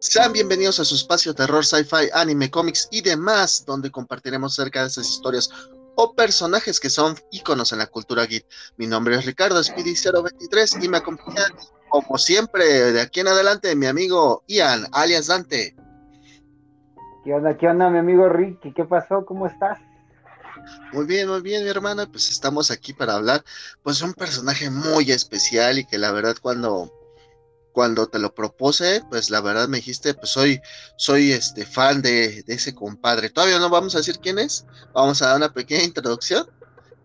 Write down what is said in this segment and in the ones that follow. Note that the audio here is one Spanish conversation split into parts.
Sean bienvenidos a su espacio terror, sci-fi, anime, cómics y demás, donde compartiremos acerca de esas historias o personajes que son íconos en la cultura geek. Mi nombre es Ricardo Speedy023 y me acompaña, como siempre, de aquí en adelante, mi amigo Ian, alias Dante. ¿Qué onda, qué onda, mi amigo Ricky? ¿Qué pasó? ¿Cómo estás? Muy bien, muy bien, mi hermano. Pues estamos aquí para hablar, pues, de un personaje muy especial y que la verdad cuando cuando te lo propuse, pues la verdad me dijiste, pues soy, soy este fan de, ese compadre. Todavía no vamos a decir quién es, vamos a dar una pequeña introducción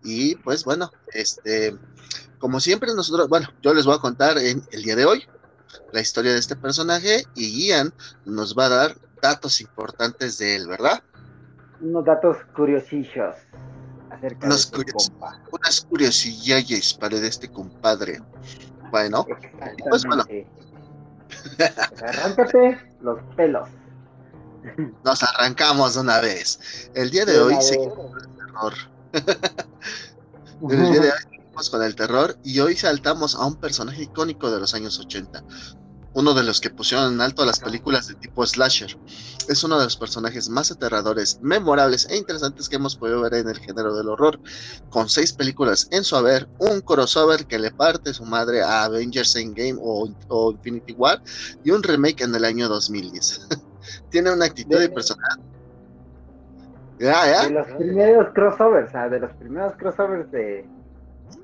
y pues bueno, este, como siempre nosotros, bueno, yo les voy a contar en el día de hoy la historia de este personaje y Ian nos va a dar datos importantes de él, ¿verdad? Unos datos curiosillos acerca de este Unas curiosillas para de este compadre. Bueno, pues bueno, Arráncate los pelos. Nos arrancamos una vez. El día de, hoy seguimos con el terror. el día de hoy seguimos con el terror y hoy saltamos a un personaje icónico de los años 80 uno de los que pusieron en alto las películas de tipo slasher. Es uno de los personajes más aterradores, memorables e interesantes que hemos podido ver en el género del horror, con seis películas en su haber, un crossover que le parte su madre a Avengers Endgame o, o Infinity War y un remake en el año 2010. Tiene una actitud de, y personalidad. De los primeros crossovers, de los primeros crossovers de,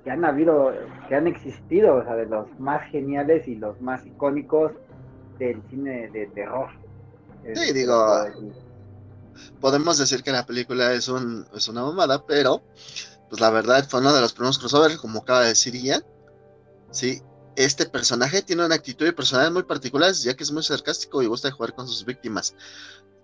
que han habido, que han existido, o sea, de los más geniales y los más icónicos del cine de terror. Sí, digo, podemos decir que la película es, un, es una mamada, pero pues la verdad fue uno de los primeros crossovers, como acaba de decir Ian. Sí, este personaje tiene una actitud y personalidad muy particulares, ya que es muy sarcástico y gusta jugar con sus víctimas.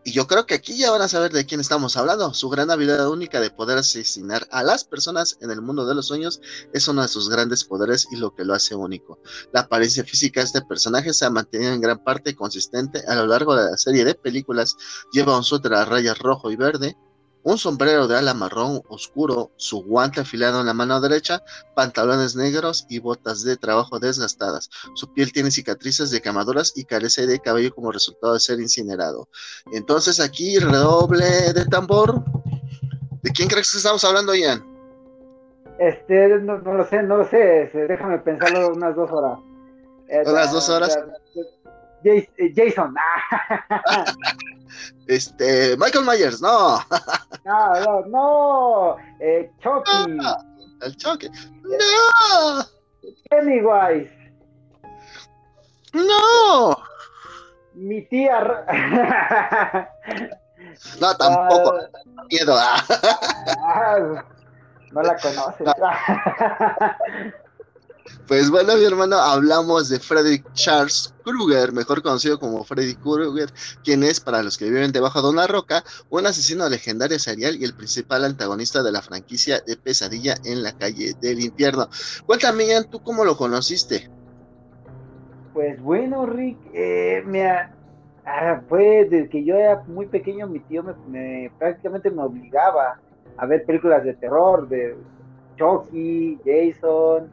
Y yo creo que aquí ya van a saber de quién estamos hablando. Su gran habilidad única de poder asesinar a las personas en el mundo de los sueños es uno de sus grandes poderes y lo que lo hace único. La apariencia física de este personaje se ha mantenido en gran parte consistente a lo largo de la serie de películas. Lleva un suéter a rayas rojo y verde, un sombrero de ala marrón oscuro, su guante afilado en la mano derecha, pantalones negros y botas de trabajo desgastadas. Su piel tiene cicatrices de quemaduras y carece de cabello como resultado de ser incinerado. Entonces aquí redoble de tambor. ¿De quién crees que estamos hablando, Ian? Este, no, lo sé, no lo sé. Déjame pensarlo unas dos horas. ¿Unas dos horas? Eh, Jason. Este, Michael Myers, no. no, no, no. Eh, Chucky. el Chucky. No. Pennywise. No. Mi tía. no, tampoco. Ah. miedo. Ah, no la conoces. Pues bueno, mi hermano, hablamos de Frederick Charles Krueger, mejor conocido como Freddy Krueger, quien es, para los que viven debajo de una roca, un asesino legendario serial y el principal antagonista de la franquicia de Pesadilla en la calle del infierno. Cuéntame, Ian, ¿tú cómo lo conociste? Pues bueno, Rick, eh, me fue desde que yo era muy pequeño, mi tío me, prácticamente me obligaba a ver películas de terror, de Chucky, Jason,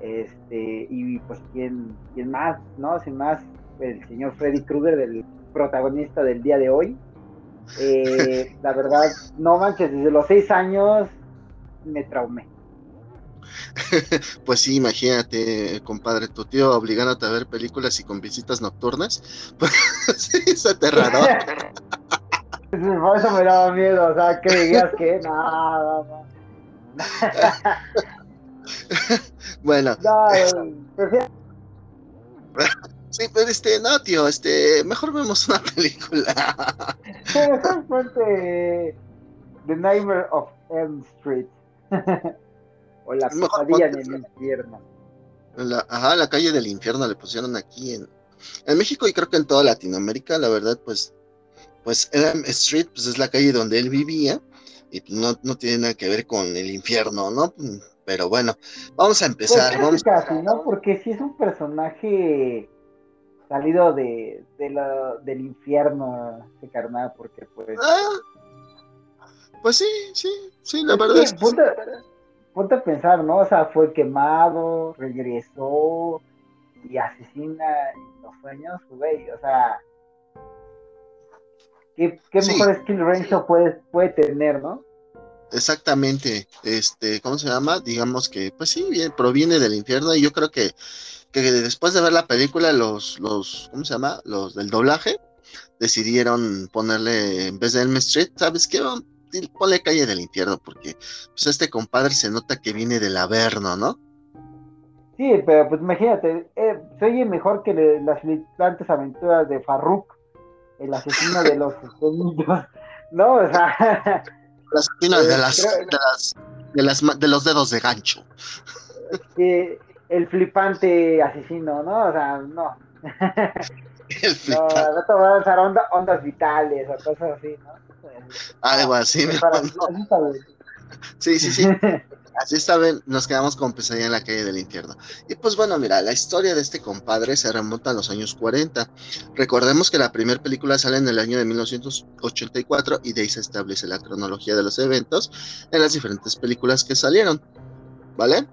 este, y pues quién, quién más, ¿no? Sin más, el señor Freddy Krueger, del protagonista del día de hoy. Eh, la verdad, no manches, desde los seis años me traumé. Pues sí, imagínate, compadre, tu tío obligándote a ver películas y con visitas nocturnas. Pues sí, es aterrador. Por eso me daba miedo, o sea, que digas que no, no. Bueno. Sí, pero este, no, tío, este, mejor vemos una película. mejor The Nightmare of Elm Street. o La pesadilla en el infierno. La, ajá, la calle del infierno le pusieron aquí en, en México y creo que en toda Latinoamérica, la verdad, pues, pues Elm Street, pues es la calle donde él vivía y no, no tiene nada que ver con el infierno, ¿no? Pero bueno, vamos a empezar. Pues vamos casi, ¿no? Porque si es un personaje salido de, de la, del infierno, ese carnal, porque pues... Ah, pues sí, sí, sí, la verdad es que... Ponte, a pensar, ¿no? O sea, fue quemado, regresó y asesina en los sueños, güey, o sea, ¿Qué, qué mejor skill range puede, puede tener, no? Exactamente, este, ¿cómo se llama? Digamos que, pues sí, proviene del infierno y yo creo que, que después de ver la película, los, los, ¿cómo se llama? Los del doblaje decidieron ponerle, en vez de Elm Street, ¿sabes qué? Ponle calle del infierno, porque pues este compadre se nota que viene del Averno, ¿no? Sí, pero pues imagínate, eh, se oye mejor que las flipantes aventuras de Farruk, el asesino de los niños, ¿no? O sea... El asesino de, las, de, las, de, los dedos de gancho. el flipante asesino, ¿no? O sea, no. No, no te voy a usar ondas vitales o cosas así, ¿no? Algo así, Sí, sí, sí. Así está, nos quedamos con pesadilla en la calle del infierno. Y pues bueno, mira, la historia de este compadre se remonta a los años 40. Recordemos que la primera película sale en el año de 1984 y de ahí se establece la cronología de los eventos en las diferentes películas que salieron. ¿Vale?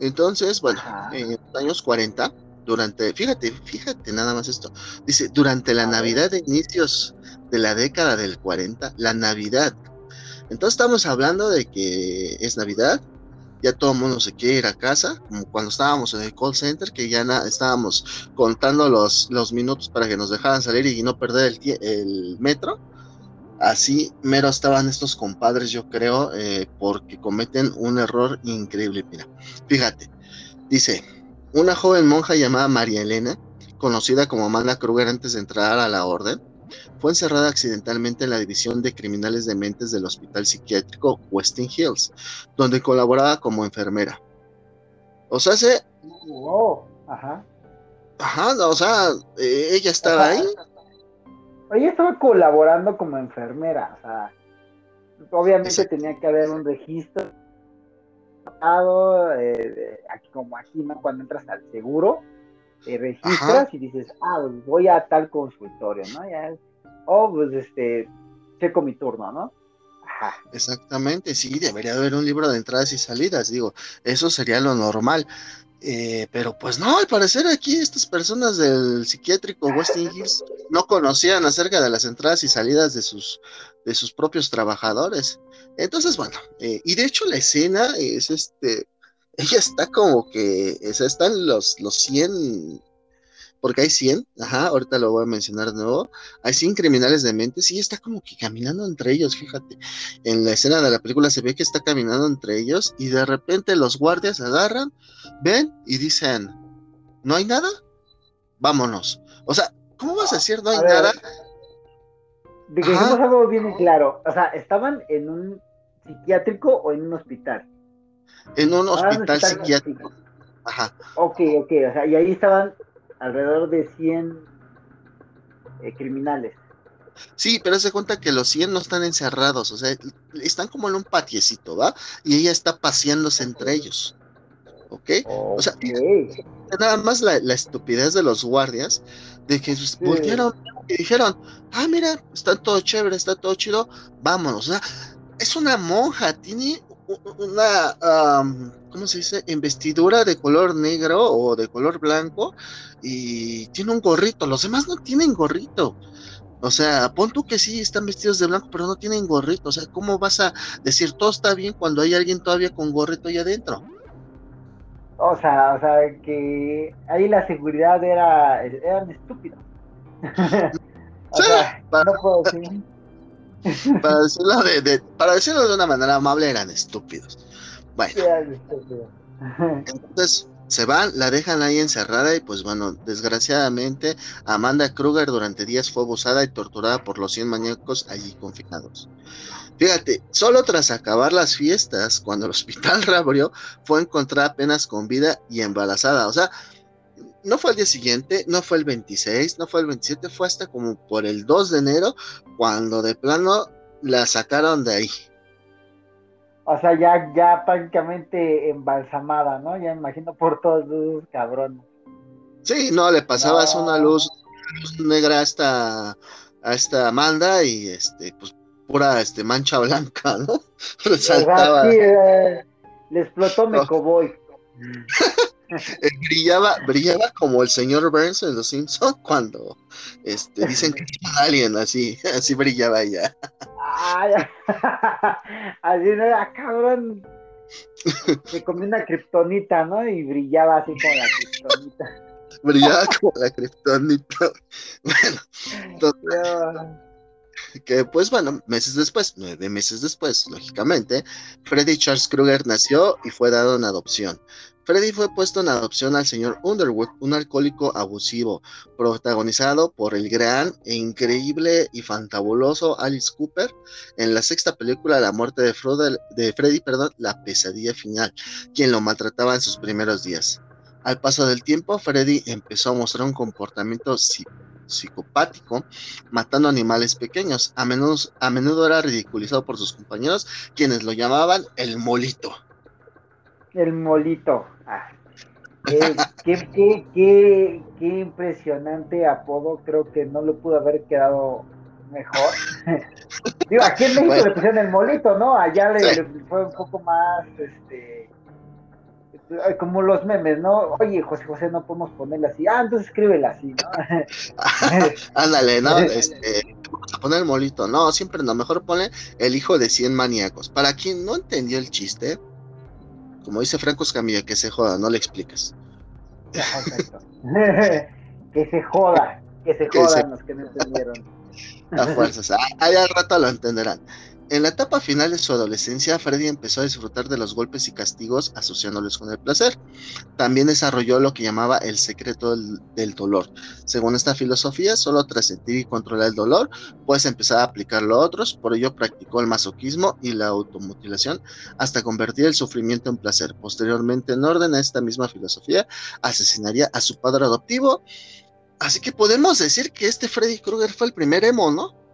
Entonces, bueno, en los años 40, durante, fíjate, fíjate nada más esto, dice, durante la Navidad de inicios de la década del 40, la Navidad. Entonces estamos hablando de que es Navidad, ya todo el mundo se quiere ir a casa, como cuando estábamos en el call center, que ya estábamos contando los, los minutos para que nos dejaran salir y no perder el, metro. Así mero estaban estos compadres, yo creo, eh, porque cometen un error increíble. Mira, fíjate, dice, una joven monja llamada María Elena, conocida como Amanda Kruger antes de entrar a la orden, fue encerrada accidentalmente en la división de criminales de mentes del hospital psiquiátrico Westing Hills, donde colaboraba como enfermera. O sea, se... Oh, ajá. Ajá, o sea, eh, ella estaba ahí. Ella estaba colaborando como enfermera, o sea, obviamente tenía que haber un registro eh, como aquí, ¿no? Cuando entras al seguro, te registras y dices, ah, pues voy a tal consultorio, ¿no? Ya, oh, pues este, checo mi turno, ¿no? Ajá. Exactamente, sí, debería haber un libro de entradas y salidas, digo, eso sería lo normal. Eh, pero pues no, al parecer aquí estas personas del psiquiátrico Westing Hills no conocían acerca de las entradas y salidas de sus, de sus propios trabajadores. Entonces, bueno, eh, y de hecho la escena es este, ella está como que, o sea, están los, los 100 porque hay 100, ajá, ahorita lo voy a mencionar de nuevo, hay 100 criminales de mente, sí, está como que caminando entre ellos, fíjate, en la escena de la película se ve que está caminando entre ellos y de repente los guardias agarran, ven y dicen, ¿no hay nada? Vámonos. O sea, ¿cómo vas a decir no hay nada? De que dijimos algo bien claro, o sea, ¿estaban en un psiquiátrico o en un hospital? En un hospital, psiquiátrico. Ajá. Ok, ok, o sea, y ahí estaban alrededor de 100 eh, criminales. Sí, pero se cuenta que los 100 no están encerrados, o sea, están como en un patiecito, ¿va? Y ella está paseándose entre ellos. ¿Ok? O sea, nada más la, estupidez de los guardias, de que volvieron y dijeron, ah, mira, está todo chévere, está todo chido, vámonos. O sea, es una monja, tiene una, ¿cómo se dice? Investidura de color negro o de color blanco y tiene un gorrito. Los demás no tienen gorrito. O sea, pon tú que sí están vestidos de blanco, pero no tienen gorrito. O sea, ¿cómo vas a decir todo está bien cuando hay alguien todavía con gorrito ahí adentro? O sea, o sea, que ahí la seguridad era, eran estúpidos. o sea, no puedo decir para decirlo de, para decirlo de una manera amable, eran estúpidos. Bueno. Entonces se van, la dejan ahí encerrada y pues bueno, desgraciadamente Amanda Kruger durante días fue abusada y torturada por los 100 maníacos allí confinados. Fíjate, solo tras acabar las fiestas, cuando el hospital reabrió, fue encontrada apenas con vida y embarazada. O sea, no fue el día siguiente, no fue el 26, no fue el 27, fue hasta como por el 2 de enero, cuando de plano la sacaron de ahí. O sea, ya, ya prácticamente embalsamada, ¿no? Ya imagino por todos los cabrones. Sí, no, le pasabas una luz, negra a esta, a esta Amanda y este, pues pura este mancha blanca, ¿no? Resaltaba. Sí, eh, le explotó Mecoboy. Eh, brillaba, brillaba como el señor Burns en Los Simpsons cuando este, dicen que es un alien, así, así brillaba ella. así no era cabrón. Se comió una kriptonita, ¿no? Y brillaba así como la kriptonita. brillaba como la kriptonita. Bueno, entonces, que pues bueno, meses después, nueve meses después, lógicamente, Freddy Charles Krueger nació y fue dado en adopción. Freddy fue puesto en adopción al señor Underwood, un alcohólico abusivo, protagonizado por el gran e increíble y fantabuloso Alice Cooper en la sexta película La muerte de, de Freddy, perdón, La pesadilla final, quien lo maltrataba en sus primeros días. Al paso del tiempo, Freddy empezó a mostrar un comportamiento psicopático, matando animales pequeños. A menudo, a menudo era ridiculizado por sus compañeros, quienes lo llamaban el molito. El molito. Ah. Qué, qué, qué, qué, impresionante apodo. Creo que no le pudo haber quedado mejor. Digo, aquí en México le pusieron el molito, ¿no? Allá le, fue un poco más, este, como los memes, ¿no? Oye, José José, no podemos ponerle así. Ah, entonces escríbela así, ¿no? Ándale, ¿no? Este, vamos a poner el molito. No, siempre no. Mejor pone el hijo de 100 maníacos. Para quien no entendió el chiste, como dice Franco Escamilla, que se joda, no le explicas. que se joda, que se jodan los que no entendieron. A fuerzas, ahí al rato lo entenderán. En la etapa final de su adolescencia, Freddy empezó a disfrutar de los golpes y castigos asociándolos con el placer. También desarrolló lo que llamaba el secreto del, dolor. Según esta filosofía, solo tras sentir y controlar el dolor, puedes empezar a aplicarlo a otros. Por ello, practicó el masoquismo y la automutilación hasta convertir el sufrimiento en placer. Posteriormente, en orden a esta misma filosofía, asesinaría a su padre adoptivo. Así que podemos decir que este Freddy Krueger fue el primer emo, ¿no?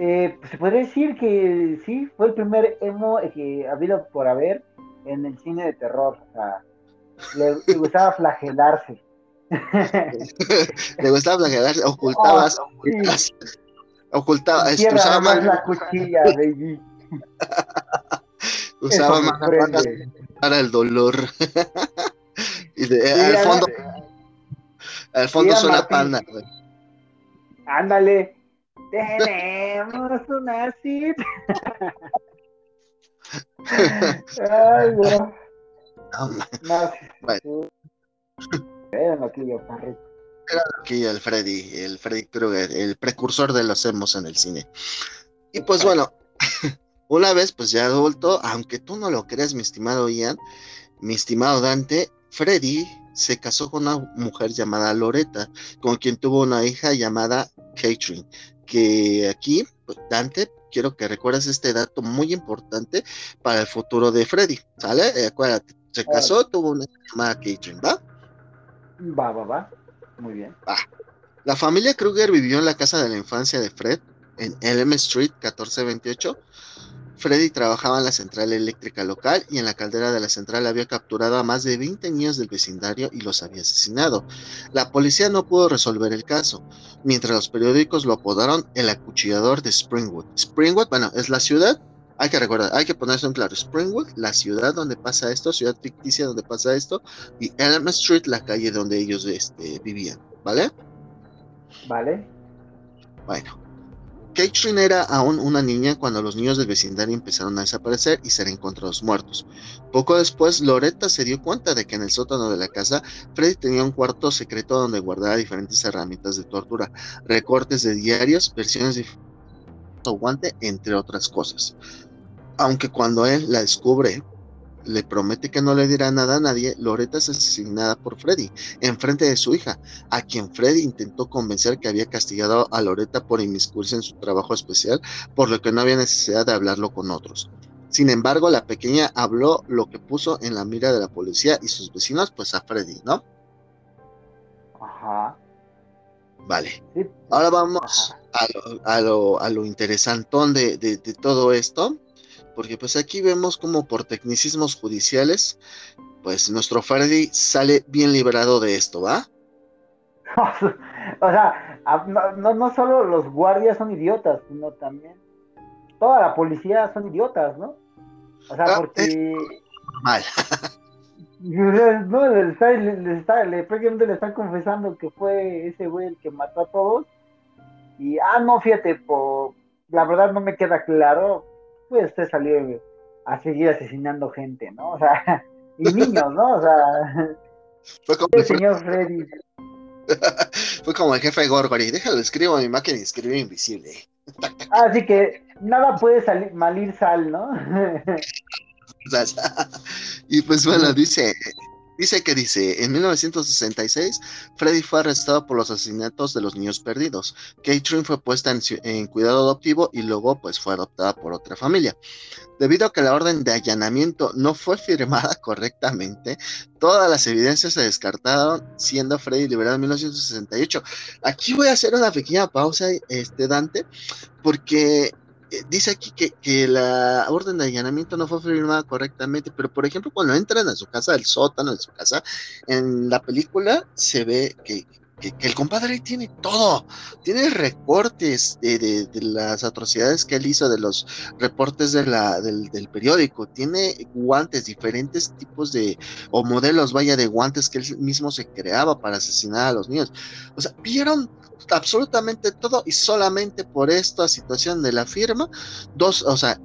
Eh, pues se podría decir que sí, fue el primer emo que ha habido por haber en el cine de terror. O sea, le, gustaba flagelarse. le gustaba flagelarse, ocultabas, oh, ocultabas, ocultaba, usaba más la cuchilla, baby. usaba más para el dolor. y de, al fondo, al fondo suena panda. Ándale, tenemos una cita. Ay, no. bueno. Era aquí el Freddy, el Freddy Krueger, el precursor de los emos en el cine. Y pues bueno, una vez pues ya adulto, aunque tú no lo creas, mi estimado Ian, mi estimado Dante, Freddy se casó con una mujer llamada Loreta, con quien tuvo una hija llamada Catherine, que aquí, pues, Dante, quiero que recuerdes este dato muy importante para el futuro de Freddy, ¿sale? Eh, acuérdate, se casó, tuvo una llamada Catherine, ¿va? Va, va, va. Muy bien. Va. La familia Kruger vivió en la casa de la infancia de Fred, en Elm Street 1428, Freddy trabajaba en la central eléctrica local y en la caldera de la central había capturado a más de 20 niños del vecindario y los había asesinado. La policía no pudo resolver el caso, mientras los periódicos lo apodaron el acuchillador de Springwood. Springwood, bueno, es la ciudad, hay que recordar, hay que ponerse en claro, Springwood, la ciudad donde pasa esto, ciudad ficticia donde pasa esto, y Elm Street, la calle donde ellos este, vivían, ¿vale? Vale. Bueno, Catherine era aún una niña cuando los niños del vecindario empezaron a desaparecer y ser encontrados muertos. Poco después, Loretta se dio cuenta de que en el sótano de la casa, Freddy tenía un cuarto secreto donde guardaba diferentes herramientas de tortura, recortes de diarios, versiones de guante, entre otras cosas. Aunque cuando él la descubre, le promete que no le dirá nada a nadie, Loretta es asesinada por Freddy en frente de su hija, a quien Freddy intentó convencer que había castigado a Loretta por inmiscuirse en su trabajo especial, por lo que no había necesidad de hablarlo con otros. Sin embargo, la pequeña habló lo que puso en la mira de la policía y sus vecinos, pues a Freddy, ¿no? Ajá. Vale. Ahora vamos a lo, a lo, a lo interesantón de, de todo esto porque pues aquí vemos como por tecnicismos judiciales, pues nuestro Freddy sale bien librado de esto, ¿va? o sea, no, no, solo los guardias son idiotas, sino también toda la policía son idiotas, ¿no? O sea, ah, porque... Mal. No, le, está, le, está, le, prácticamente le están confesando que fue ese güey el que mató a todos. Y, ah, no, fíjate, por, la verdad no me queda claro. Pues usted salió a seguir asesinando gente, ¿no? O sea, y niños, ¿no? O sea, fue como el señor Freddy. fue como el jefe de Gorgory, déjalo escribo a mi máquina y escribo invisible. Así que nada puede salir mal ir sal, ¿no? y pues bueno, dice, dice que dice, en 1966, Freddy fue arrestado por los asesinatos de los niños perdidos. Catherine fue puesta en, cuidado adoptivo y luego pues fue adoptada por otra familia. Debido a que la orden de allanamiento no fue firmada correctamente, todas las evidencias se descartaron, siendo Freddy liberado en 1968. Aquí voy a hacer una pequeña pausa, este Dante, porque dice aquí que, la orden de allanamiento no fue firmada correctamente, pero por ejemplo, cuando entran a su casa, al sótano de su casa, en la película se ve que, el compadre tiene todo, tiene recortes de, las atrocidades que él hizo, de los reportes de la, del, del, periódico, tiene guantes, diferentes tipos de, o modelos, vaya, de guantes que él mismo se creaba para asesinar a los niños. O sea, vieron absolutamente todo y solamente por esta situación de la firma, dos, o sea,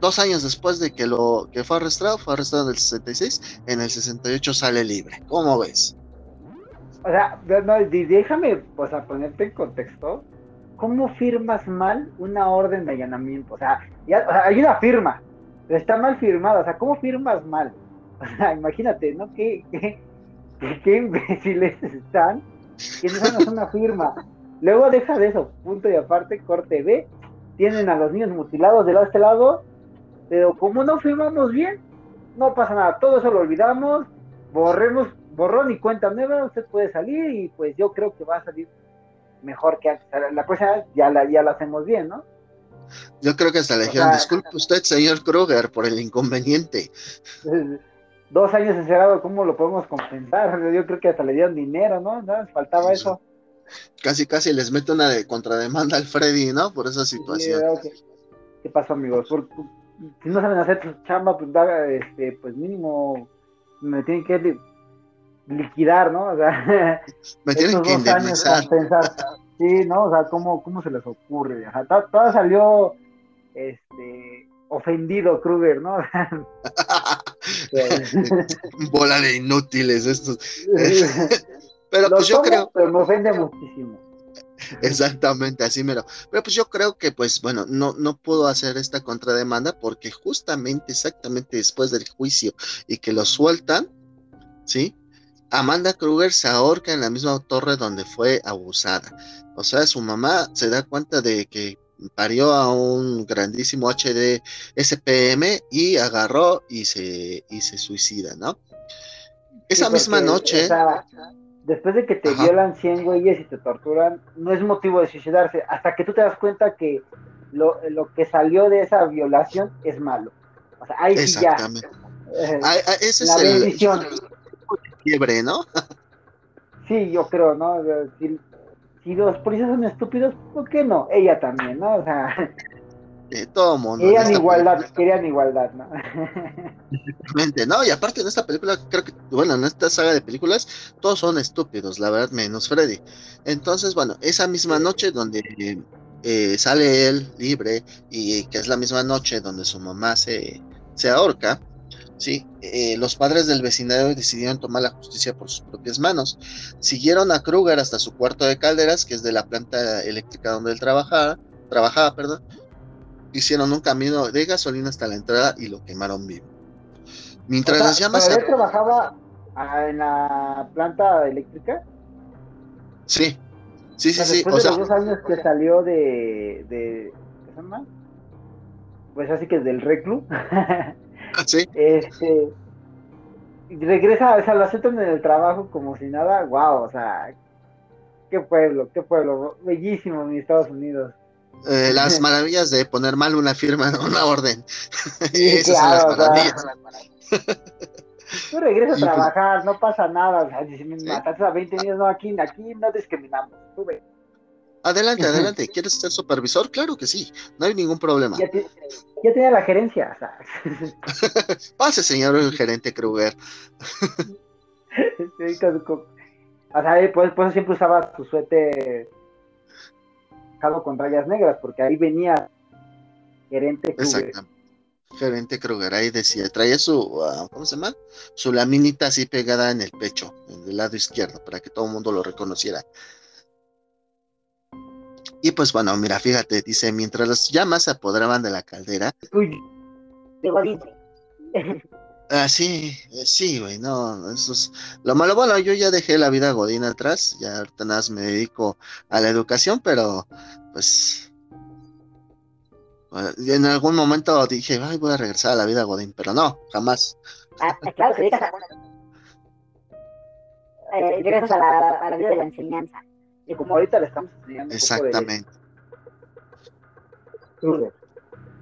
dos años después de que lo que fue arrestado, fue arrestado en el 66, en el 68 sale libre. ¿Cómo ves? O sea, no, déjame pues, a ponerte en contexto. ¿Cómo firmas mal una orden de allanamiento? O sea, hay una firma, está mal firmada. O sea, ¿cómo firmas mal? O sea, imagínate, ¿no? ¿Qué, qué, qué imbéciles están que no es una firma. Luego deja de eso, punto y aparte, corte B, tienen a los niños mutilados de este lado, pero como no firmamos bien, no pasa nada, todo eso lo olvidamos, borremos, borrón y cuenta nueva, usted puede salir y pues yo creo que va a salir mejor que antes. La cosa ya la, ya la hacemos bien, ¿no? Yo creo que hasta le dijeron, disculpe usted, señor Kruger, por el inconveniente. dos años encerrado, ¿cómo lo podemos compensar? Yo creo que hasta le dieron dinero, ¿no? ¿No? Faltaba eso. Casi, casi les mete una de contrademanda al Freddy, ¿no? Por esa situación. ¿Qué pasó, amigos? si no saben hacer su chamba, pues, este, pues mínimo me tienen que liquidar, ¿no? O sea, me tienen que indemnizar. Sí, ¿no? O sea, ¿cómo, cómo se les ocurre? todo salió, este, ofendido Kruger, ¿no? Bola de inútiles estos. pero pues yo creo. Pero me ofende muchísimo. Exactamente, así mero. Pero pues yo creo que, pues bueno, no, no puedo hacer esta contrademanda porque justamente, exactamente después del juicio y que lo sueltan, ¿sí? Amanda Kruger se ahorca en la misma torre donde fue abusada. O sea, su mamá se da cuenta de que parió a un grandísimo HD SPM y agarró y se, y se suicida, ¿no? Esa misma noche. después de que te violan 100 güeyes y te torturan, no es motivo de suicidarse, hasta que tú te das cuenta que lo, que salió de esa violación es malo. O sea, ahí sí ya. Eh, ah, ah, ese es el, fiebre, ¿no? sí, yo creo, ¿no? si los policías son estúpidos, ¿por qué no? Ella también, ¿no? O sea, todo mundo. Querían igualdad, querían igualdad, ¿no? Exactamente, ¿no? Y aparte en esta película, creo que, bueno, en esta saga de películas, todos son estúpidos, la verdad, menos Freddy. Entonces, bueno, esa misma noche donde eh, sale él libre y que es la misma noche donde su mamá se, se ahorca, Sí, eh, los padres del vecindario decidieron tomar la justicia por sus propias manos. Siguieron a Kruger hasta su cuarto de calderas, que es de la planta eléctrica donde él trabajaba, trabajaba, perdón. Hicieron un camino de gasolina hasta la entrada y lo quemaron vivo. Mientras las llamas. él trabajaba ah, en la planta eléctrica? Sí, sí, sí, sí. Después de los dos años que salió de, de ¿qué se llama? Pues así que es del reclu. Sí. Este, regresa, o sea, lo aceptan en el trabajo como si nada, wow, o sea, qué pueblo, qué pueblo, bellísimo en Estados Unidos. Eh, las maravillas de poner mal una firma una orden. Esas son las maravillas. tú regresas a pues trabajar, no pasa nada. O sea, si me mataste a 20 años, no, aquí, aquí no discriminamos. Tú Adelante, adelante. ¿Quieres ser supervisor? Claro que sí, no hay ningún problema. Ya, tenía la gerencia. Pase, señor el gerente Kruger. o sea, pues, pues siempre usaba su suéter con rayas negras, porque ahí venía gerente Kruger. Gerente Kruger, ahí decía, traía su, ah, ¿cómo se llama? Su laminita así pegada en el pecho, en el lado izquierdo, para que todo el mundo lo reconociera. Y pues bueno, mira, fíjate, dice, mientras las llamas se apoderaban de la caldera. Uy, Ah, sí, eh, sí, güey, no, eso es lo malo. Bueno, yo ya dejé la vida godín atrás, ya ahorita nada más me dedico a la educación, pero pues eh, en algún momento dije, ay, voy a regresar a la vida godín, pero no, jamás. Ah, claro, que a, eh, regresas a la, a la vida de la enseñanza. Y como ahorita le estamos enseñando. Exactamente.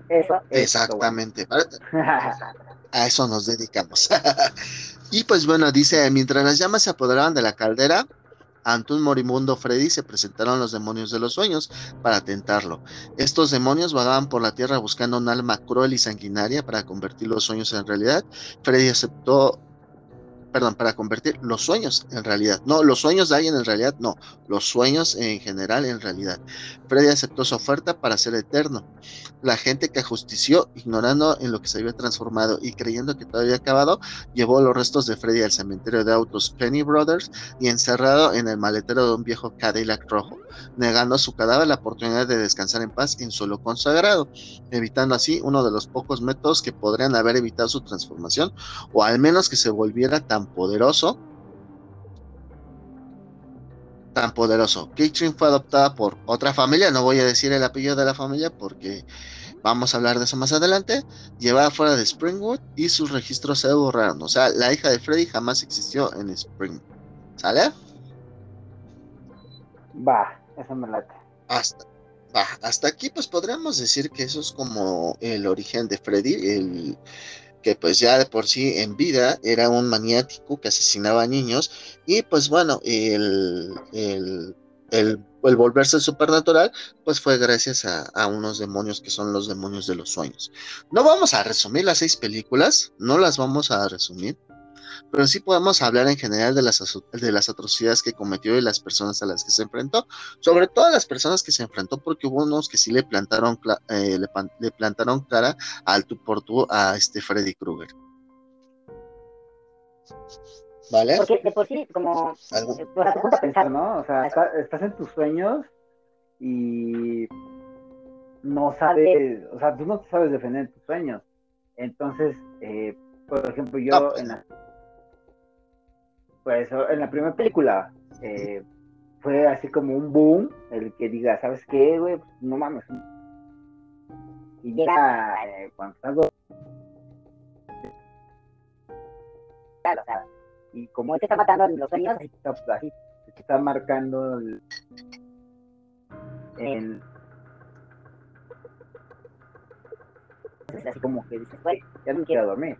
Eso, Exactamente. a eso nos dedicamos. y pues bueno, dice, mientras las llamas se apoderaban de la caldera, ante un moribundo Freddy se presentaron los demonios de los sueños para tentarlo. Estos demonios vagaban por la tierra buscando un alma cruel y sanguinaria para convertir los sueños en realidad. Freddy aceptó perdón, para convertir los sueños en realidad. No, los sueños de alguien en realidad, no, los sueños en general en realidad. Freddy aceptó su oferta para ser eterno. La gente que ajustició, ignorando en lo que se había transformado y creyendo que todo había acabado, llevó los restos de Freddy al cementerio de autos Penny Brothers y encerrado en el maletero de un viejo Cadillac rojo, negando a su cadáver la oportunidad de descansar en paz en suelo consagrado, evitando así uno de los pocos métodos que podrían haber evitado su transformación o al menos que se volviera tan poderoso tan poderoso. Kitchen fue adoptada por otra familia, no voy a decir el apellido de la familia porque vamos a hablar de eso más adelante, llevada fuera de Springwood y sus registros se borraron. O sea, la hija de Freddy jamás existió en Springwood. ¿Sale? Va, eso me late. Hasta, hasta aquí pues podríamos decir que eso es como el origen de Freddy, el que pues ya de por sí en vida era un maniático que asesinaba a niños y pues bueno, el, el, el, volverse supernatural pues fue gracias a, a, unos demonios que son los demonios de los sueños. No vamos a resumir las seis películas, no las vamos a resumir, pero sí podemos hablar en general de las, de las atrocidades que cometió y las personas a las que se enfrentó, sobre todo las personas que se enfrentó, porque hubo unos que sí le plantaron, eh, le, plantaron cara al tú por tú a este Freddy Krueger. ¿Vale? Porque de por sí, como. pensar, ¿no? O sea, estás en tus sueños y no sabes, o sea, tú no te sabes defender en tus sueños. Entonces, eh, por ejemplo, yo en la pues en la primera película eh, fue así como un boom, el que diga, ¿sabes qué, güey? Pues, no mames. Y llega eh, cuando algo... Claro, claro. Y como él te está matando en los sueños, así, así te está marcando el, el así como que dices, güey, ya no quiero dormir.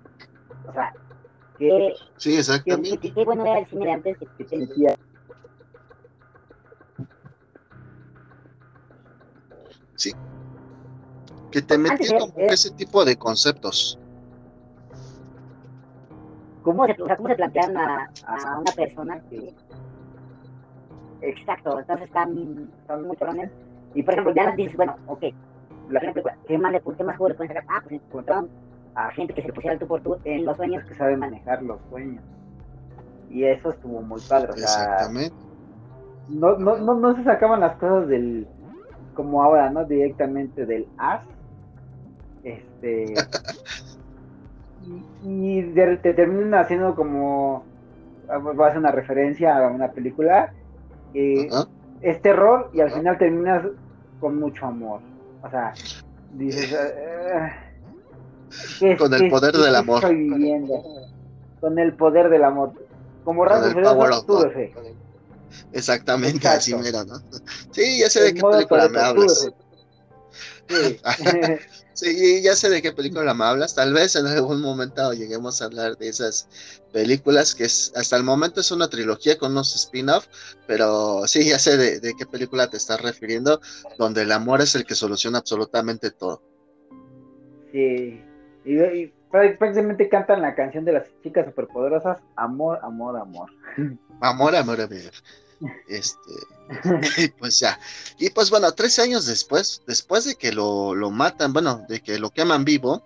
O sea, sí, exactamente. Qué, bueno era el cine de antes que, te decía. Sí. Que te metía como ese tipo de conceptos. ¿Cómo se, o sea, ¿cómo se plantean a, a una persona que... Exacto, entonces están, están muy cabrones. Y por ejemplo, ya dices, bueno, ok, la gente, ¿qué más, ¿qué más juego le pueden sacar? Ah, pues encontraron a gente que se pusiera el tú por tú en los sueños. Que sabe manejar los sueños. Y eso estuvo muy padre. Exactamente. no, no, no, no se sacaban las cosas del. Como ahora, ¿no? Directamente del as. Este. y, te terminan haciendo como. Va a hacer una referencia a una película. Es terror y al final terminas con mucho amor. O sea, dices. Eh, con el poder del amor. Con el poder del amor. Como fe. Exactamente, así mira, ¿no? Sí, ya sé de qué película me hablas. Sí. ya sé de qué película me hablas. Tal vez en algún momento lleguemos a hablar de esas películas, que es, hasta el momento es una trilogía con unos spin-off, pero sí, ya sé de, qué película te estás refiriendo, donde el amor es el que soluciona absolutamente todo. Sí, y, prácticamente cantan la canción de las chicas superpoderosas, amor, amor, amor. Amor, amor, amor. Este, pues ya. Y pues bueno, tres años después, después de que lo, lo matan, bueno, de que lo queman vivo,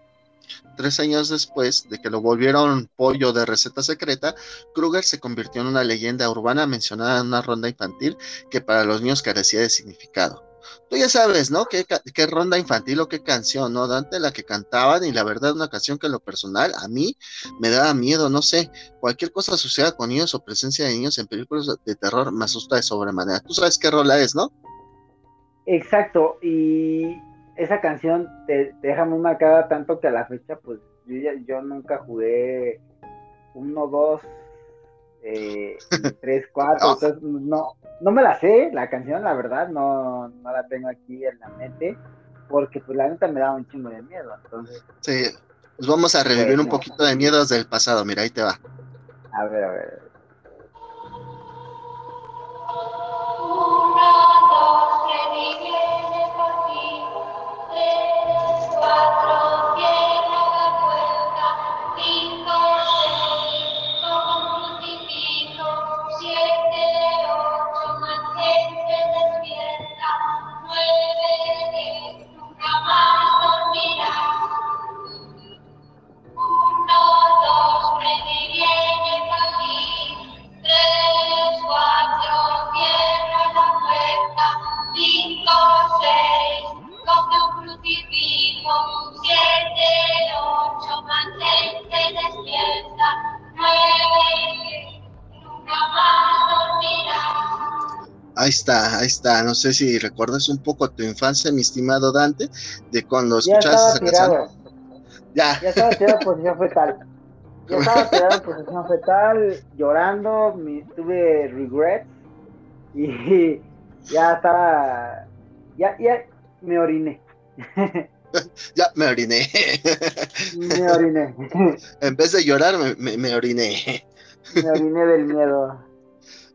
tres años después de que lo volvieron pollo de receta secreta, Kruger se convirtió en una leyenda urbana mencionada en una ronda infantil que para los niños carecía de significado tú ya sabes, ¿no? ¿Qué, ronda infantil o qué canción, ¿no? Dante la que cantaban y la verdad una canción que en lo personal a mí me daba miedo, no sé, cualquier cosa suceda con niños o presencia de niños en películas de terror me asusta de sobremanera. Tú sabes qué rola es, ¿no? Exacto, y esa canción te, deja muy marcada tanto que a la fecha, pues yo, yo nunca jugué uno, dos, eh, tres, cuatro, entonces no, no me la sé, la canción, la verdad, no, no la tengo aquí en la mente, porque pues la neta me da un chingo de miedo, entonces. Sí, pues vamos a revivir un poquito de miedos del pasado, mira, ahí te va. A ver, a ver. Uno, dos, tres, viene por ti, tres, cuatro, Ahí está, ahí está. No sé si recuerdas un poco tu infancia, mi estimado Dante, de cuando escuchabas esa canción. Ya. Ya estaba tirado en posición fetal. Ya estaba tirado en posición fetal, llorando, tuve regrets y ya estaba. Ya, ya me oriné. ya me oriné. me oriné. en vez de llorar, me, me oriné. me oriné del miedo.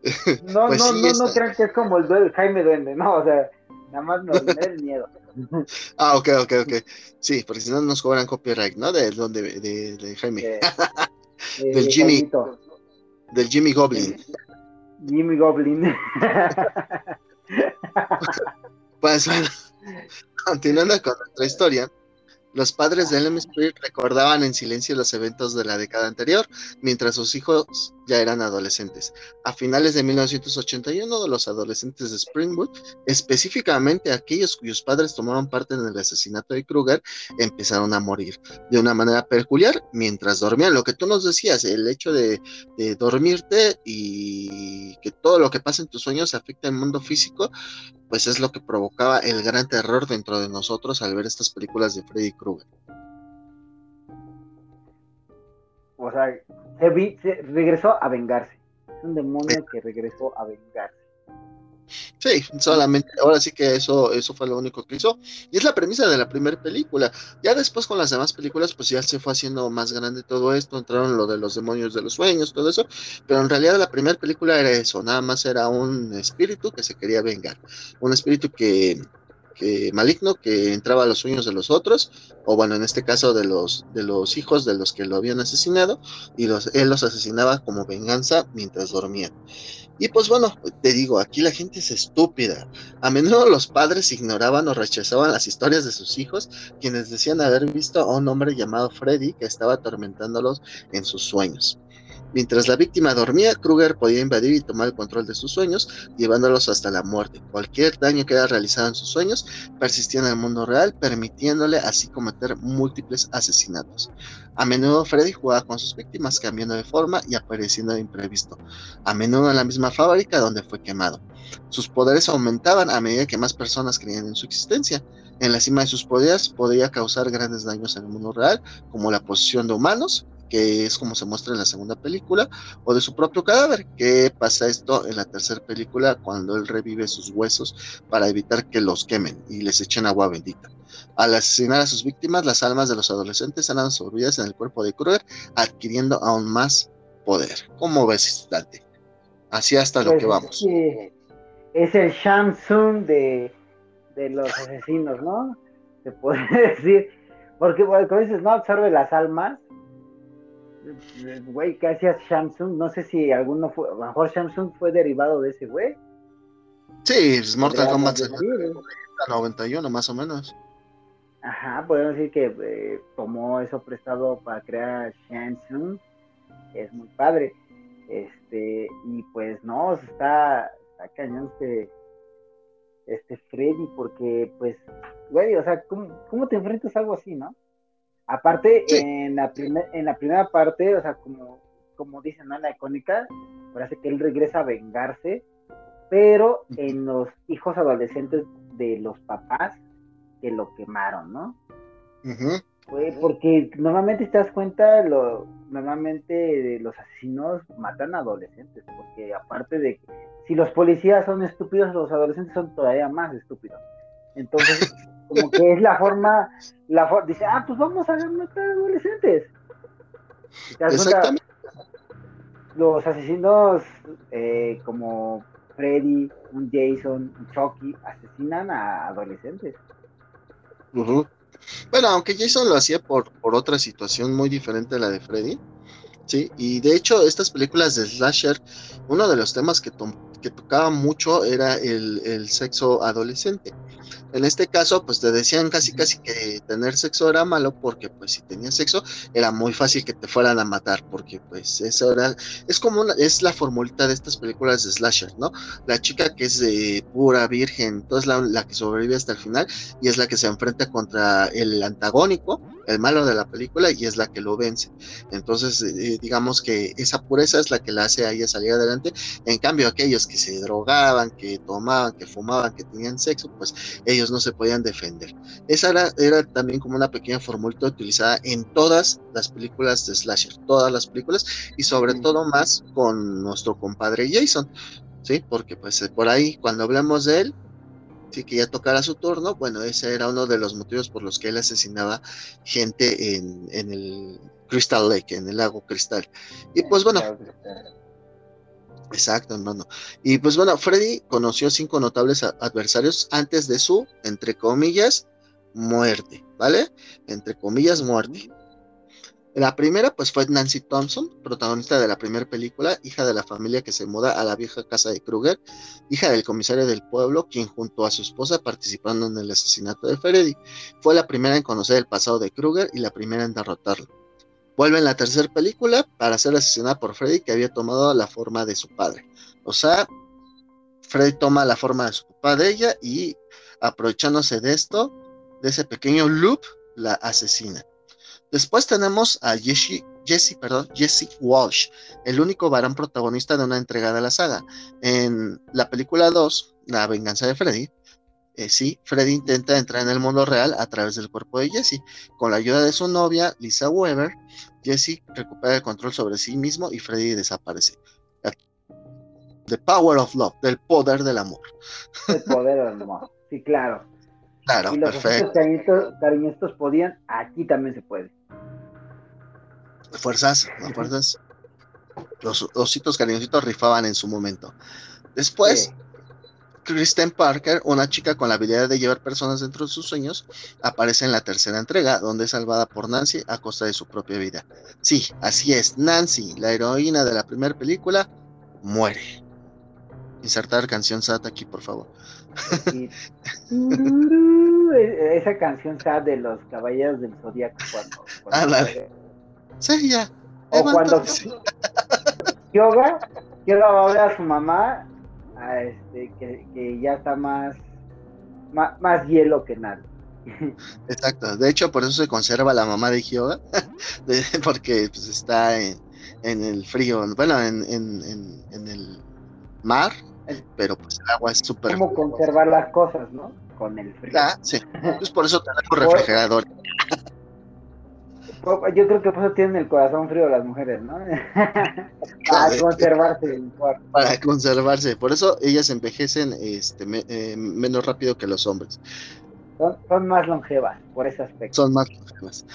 No, pues no, no, no crean que es como el Jaime Duende, no, o sea, nada más nos da el miedo. Ah, ok, ok, ok. Sí, porque si no nos cobran copyright, ¿no? De, de, de, de Jaime. del Jimmy. Del Jimmy Goblin. Jimmy Goblin. pues bueno, continuando con nuestra historia, los padres de Spirit recordaban en silencio los eventos de la década anterior, mientras sus hijos ya eran adolescentes. A finales de 1981, los adolescentes de Springwood, específicamente aquellos cuyos padres tomaron parte en el asesinato de Kruger, empezaron a morir de una manera peculiar mientras dormían. Lo que tú nos decías, el hecho de, dormirte y que todo lo que pasa en tus sueños afecta el mundo físico, pues es lo que provocaba el gran terror dentro de nosotros al ver estas películas de Freddy Krueger. O sea, se, regresó a vengarse. Es un demonio que regresó a vengarse. Sí, solamente, ahora sí que eso, eso fue lo único que hizo. Y es la premisa de la primera película. Ya después con las demás películas, pues ya se fue haciendo más grande todo esto, entraron lo de los demonios de los sueños, todo eso. Pero en realidad la primera película era eso, nada más era un espíritu que se quería vengar. Un espíritu que, maligno que entraba a los sueños de los otros, o bueno, en este caso de los, de los hijos de los que lo habían asesinado, y los, él los asesinaba como venganza mientras dormían. Y pues bueno, te digo, aquí la gente es estúpida. A menudo los padres ignoraban o rechazaban las historias de sus hijos, quienes decían haber visto a un hombre llamado Freddy que estaba atormentándolos en sus sueños. Mientras la víctima dormía, Kruger podía invadir y tomar el control de sus sueños, llevándolos hasta la muerte. Cualquier daño que haya realizado en sus sueños persistía en el mundo real, permitiéndole así cometer múltiples asesinatos. A menudo Freddy jugaba con sus víctimas, cambiando de forma y apareciendo de imprevisto, a menudo en la misma fábrica donde fue quemado. Sus poderes aumentaban a medida que más personas creían en su existencia. En la cima de sus poderes podía causar grandes daños en el mundo real, como la posesión de humanos, que es como se muestra en la segunda película, o de su propio cadáver, que pasa esto en la tercera película cuando él revive sus huesos para evitar que los quemen y les echen agua bendita. Al asesinar a sus víctimas, las almas de los adolescentes serán absorbidas en el cuerpo de Kruger, adquiriendo aún más poder. ¿Cómo ves, Dante? Así hasta lo Pues que vamos. es el Shamsun de, de los asesinos, ¿no? Se puede decir. Porque, bueno, como dices, no absorbe las almas. Güey, ¿qué hacía Shamsun? No sé si alguno fue. A lo mejor Shamsun fue derivado de ese güey. Sí, es Mortal Kombat decir. 91 más o menos. Ajá, podemos decir que eh, tomó eso prestado para crear Shamsun. Es muy padre. Este, y pues no, está, está cañón este, este Freddy, porque pues, güey, o sea, ¿cómo, cómo te enfrentas a algo así, no? Aparte, Sí. en, la primer, en la primera parte, o sea, como, como dicen, ¿no? En la icónica, parece que él regresa a vengarse, pero en los hijos adolescentes de los papás que lo quemaron, ¿no? Güey, porque normalmente si te das cuenta, lo, normalmente los asesinos matan a adolescentes, porque aparte de que si los policías son estúpidos, los adolescentes son todavía más estúpidos. Entonces, como que es la forma, la for- dice, ah, pues vamos a matar adolescentes. Exactamente. los asesinos eh, como Freddy, un Jason, un Chucky, asesinan a adolescentes. Ujú. Bueno, aunque Jason lo hacía por, por otra situación muy diferente a la de Freddy, sí, y de hecho estas películas de slasher, uno de los temas que, to- que tocaba mucho era el, el sexo adolescente. En este caso, pues te decían casi casi que tener sexo era malo porque pues si tenías sexo era muy fácil que te fueran a matar porque pues eso era, es como una, es la formulita de estas películas de slasher, ¿no? La chica que es de pura virgen, entonces la, la que sobrevive hasta el final y es la que se enfrenta contra el antagónico, el malo de la película, y es la que lo vence. Entonces, eh, digamos que esa pureza es la que la hace a ella salir adelante. En cambio, aquellos que se drogaban, que tomaban, que fumaban, que tenían sexo, pues ellos no se podían defender. Esa era, era también como una pequeña formulita utilizada en todas las películas de Slasher, todas las películas, y sobre todo más con nuestro compadre Jason. Sí, porque pues eh, por ahí cuando hablamos de él, sí que ya tocara su turno, bueno, ese era uno de los motivos por los que él asesinaba gente en, en el Crystal Lake, en el lago Cristal. Y pues bueno, exacto, hermano. Y pues bueno, Freddy conoció cinco notables adversarios antes de su, entre comillas, muerte, ¿vale? Entre comillas, muerte. La primera, pues fue Nancy Thompson, protagonista de la primera película, hija de la familia que se muda a la vieja casa de Kruger, hija del comisario del pueblo, quien junto a su esposa participaron en el asesinato de Freddy. Fue la primera en conocer el pasado de Kruger y la primera en derrotarlo. Vuelve en la tercera película para ser asesinada por Freddy, que había tomado la forma de su padre. O sea, Freddy toma la forma de su papá de ella y aprovechándose de esto, de ese pequeño loop, la asesina. Después tenemos a Jesse, Jesse, perdón, Jesse Walsh, el único varón protagonista de una entrega de la saga. En la película 2, La venganza de Freddy, eh, sí, Freddy intenta entrar en el mundo real a través del cuerpo de Jesse. Con la ayuda de su novia, Lisa Weber, Jesse recupera el control sobre sí mismo y Freddy desaparece. The power of love, del poder del amor. El poder del amor. Sí, claro. Claro, y los perfecto. cariñitos, cariñitos podían, aquí también se puede. Fuerzas, no fuerzas. Los ositos cariñositos rifaban en su momento. Después, Sí. Kristen Parker, una chica con la habilidad de llevar personas dentro de sus sueños, aparece en la tercera entrega, donde es salvada por Nancy a costa de su propia vida. Sí, así es, Nancy, la heroína de la primera película, muere. Insertar canción SAT aquí, por favor. Esa canción sad de los caballeros del zodiaco cuando, cuando Ándale. Sí, ya. o cuando. Yoga, Yoga va a ver a su mamá a este, que, que ya está más, más más hielo que nada. Exacto. De hecho, por eso se conserva la mamá de de- porque pues, está en, en el frío, bueno, en, en- en- en el mar, pero pues el agua es súper. Cómo conservar las cosas, ¿no? Con el frío. Ah, sí. Pues por eso tenemos refrigerador. Yo creo que por eso tienen el corazón frío las mujeres, ¿no? Para conservarse para conservarse. Por eso ellas envejecen este, me- eh, menos rápido que los hombres. Son, son más longevas por ese aspecto. Son más longevas.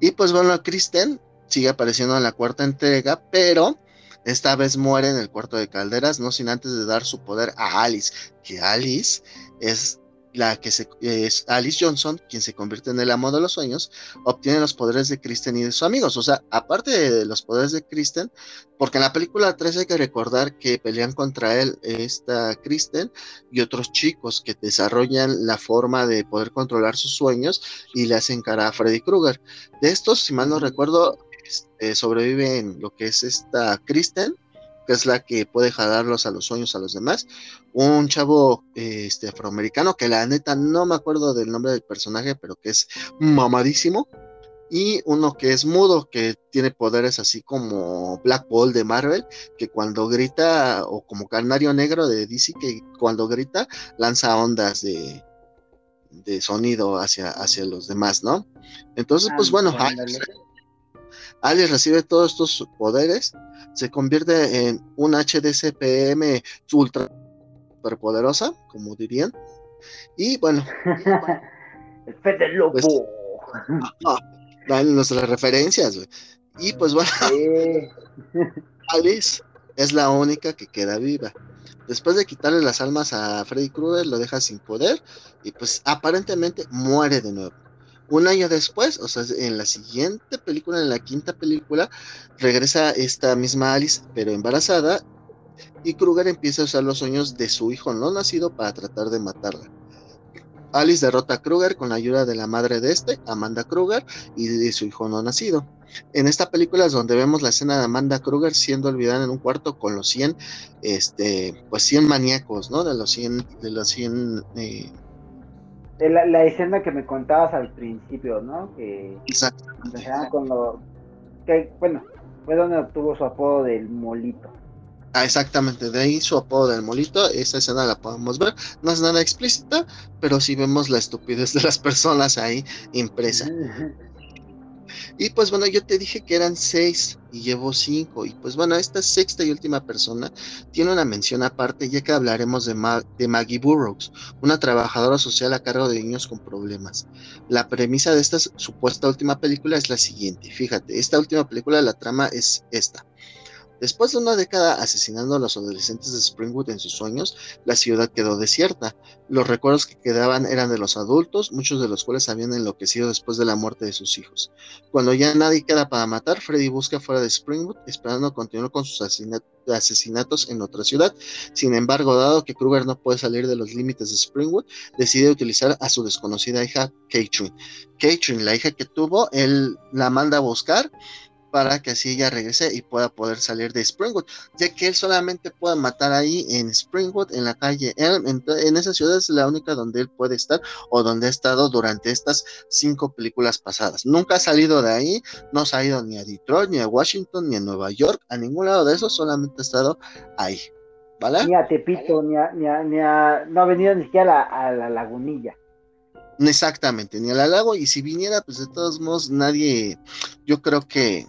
Y pues bueno, Kristen sigue apareciendo en la cuarta entrega, pero esta vez muere en el cuarto de calderas, no sin antes de dar su poder a Alice, que Alice es la que se es Alice Johnson, quien se convierte en el amo de los sueños, obtiene los poderes de Kristen y de sus amigos. O sea, aparte de los poderes de Kristen, porque en la película 3 hay que recordar que pelean contra él esta Kristen y otros chicos que desarrollan la forma de poder controlar sus sueños y le hacen cara a Freddy Krueger. De estos, si mal no recuerdo, este, sobrevive en lo que es esta Kristen, que es la que puede jalarlos a los sueños a los demás. Un chavo eh, este, afroamericano, que la neta no me acuerdo del nombre del personaje, pero que es mamadísimo. Y uno que es mudo, que tiene poderes así como Black Ball de Marvel, que cuando grita, o como Canario Negro de DC, que cuando grita lanza ondas de, de sonido hacia, hacia los demás, ¿no? Entonces, pues Ah, bueno. Alice recibe todos estos poderes, se convierte en un HDCPM ultra superpoderosa, como dirían. Y bueno, el fe del lobo. Pues- dan nuestras referencias, güey. Y pues bueno. Alice es la única que queda viva. Después de quitarle las almas a Freddy Krueger, lo deja sin poder y pues aparentemente muere de nuevo. Un año después, o sea, en la siguiente película, en la quinta película, regresa esta misma Alice, pero embarazada, y Krueger empieza a usar los sueños de su hijo no nacido para tratar de matarla. Alice derrota a Krueger con la ayuda de la madre de este, Amanda Krueger, y de su hijo no nacido. En esta película es donde vemos la escena de Amanda Krueger siendo olvidada en un cuarto con los 100, este, pues 100 maníacos, ¿no? De los 100, de los 100, eh, De La, la escena que me contabas al principio, ¿no? Que exactamente. con lo. Que, bueno, fue donde obtuvo su apodo del molito. Ah, exactamente, de ahí su apodo del molito, esa escena la podemos ver, no es nada explícita, pero sí vemos la estupidez de las personas ahí impresa. Y pues bueno, yo te dije que eran seis y llevo cinco. Y pues bueno, esta sexta y última persona tiene una mención aparte, ya que hablaremos de, Ma- de Maggie Burroughs, una trabajadora social a cargo de niños con problemas. La premisa de esta supuesta última película es la siguiente. Fíjate, esta última película, la trama es esta. Después de una década asesinando a los adolescentes de Springwood en sus sueños, la ciudad quedó desierta. Los recuerdos que quedaban eran de los adultos, muchos de los cuales habían enloquecido después de la muerte de sus hijos. Cuando ya nadie queda para matar, Freddy busca fuera de Springwood, esperando continuar con sus asesina- asesinatos en otra ciudad. Sin embargo, dado que Krueger no puede salir de los límites de Springwood, decide utilizar a su desconocida hija, Katrin. Katrin, la hija que tuvo, él la manda a buscar para que así ella regrese y pueda poder salir de Springwood, ya que él solamente puede matar ahí en Springwood, en la calle Elm, en, en esa ciudad es la única donde él puede estar o donde ha estado durante estas cinco películas pasadas. Nunca ha salido de ahí, no se ha ido ni a Detroit, ni a Washington, ni a Nueva York, a ningún lado de eso, solamente ha estado ahí. ¿Vale? Ni a Tepito, ni a, ni a, ni a- no ha venido ni siquiera a la, a la lagunilla. Exactamente, ni al lago, y si viniera, pues de todos modos, nadie, yo creo que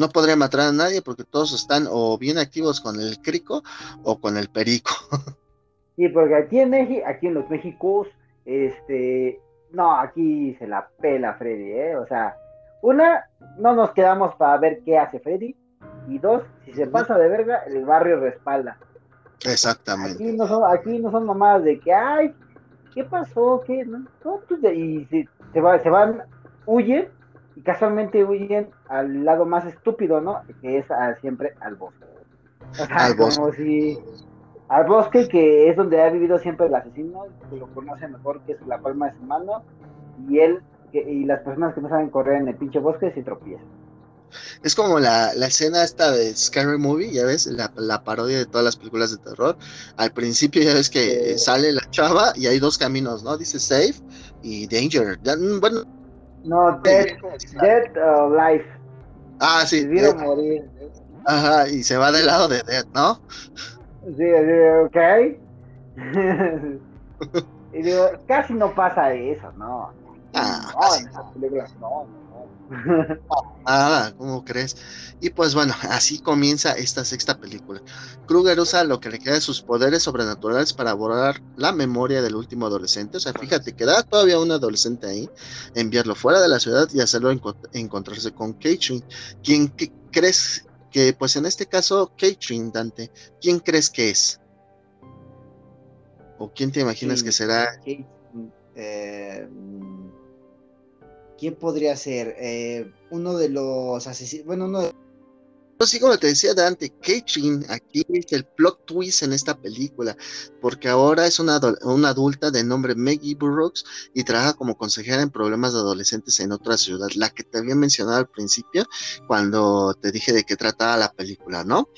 no podría matar a nadie porque todos están o bien activos con el crico o con el perico. Sí, porque aquí en México, aquí en los Méxicos, este, no, aquí se la pela Freddy, ¿eh? O sea, una, no nos quedamos para ver qué hace Freddy, y dos, si se pasa de verga, el barrio respalda. Exactamente. Aquí no son, aquí no son mamadas de que, ay, ¿qué pasó? ¿Qué? No, pues, y se, se, va- se van, huyen, y casualmente huyen al lado más estúpido, ¿no? Que es a- siempre al bosque. O sea, Al bosque. como si al bosque que es donde ha vivido siempre el asesino, que lo conoce mejor que es la palma de su mano, y él que- y las personas que no saben correr en el pinche bosque se tropiezan. Es como la, la escena esta de Scary Movie, ya ves, la, la parodia de todas las películas de terror. Al principio ya ves que Sí. sale la chava y hay dos caminos, ¿no? Dice safe y danger. Ya, mm, bueno, No, dead, dead or life, ah, sí. vivir o eh, morir. ajá, y se va del lado de Dead, ¿no? Sí, ok. y digo, casi no pasa eso, ¿no. Ah, No, en esa película, no, Nada, ¿cómo crees? Y pues bueno, así comienza esta sexta película. Kruger usa lo que le queda de sus poderes sobrenaturales para borrar la memoria del último adolescente. O sea, fíjate, queda todavía un adolescente ahí, enviarlo fuera de la ciudad y hacerlo enco- encontrarse con Catherine. ¿Quién que- crees que, pues en este caso, Catherine, Dante, ¿quién crees que es? ¿O quién te imaginas Sí. que será? ¿Quién, eh, ¿quién podría ser? Eh, uno de los asesinos, bueno, uno de Pues sí, como te decía Dante, Catherine aquí es el plot twist en esta película, porque ahora es una, una adulta de nombre Maggie Burroughs y trabaja como consejera en problemas de adolescentes en otra ciudad, la que te había mencionado al principio cuando te dije de qué trataba la película, ¿no?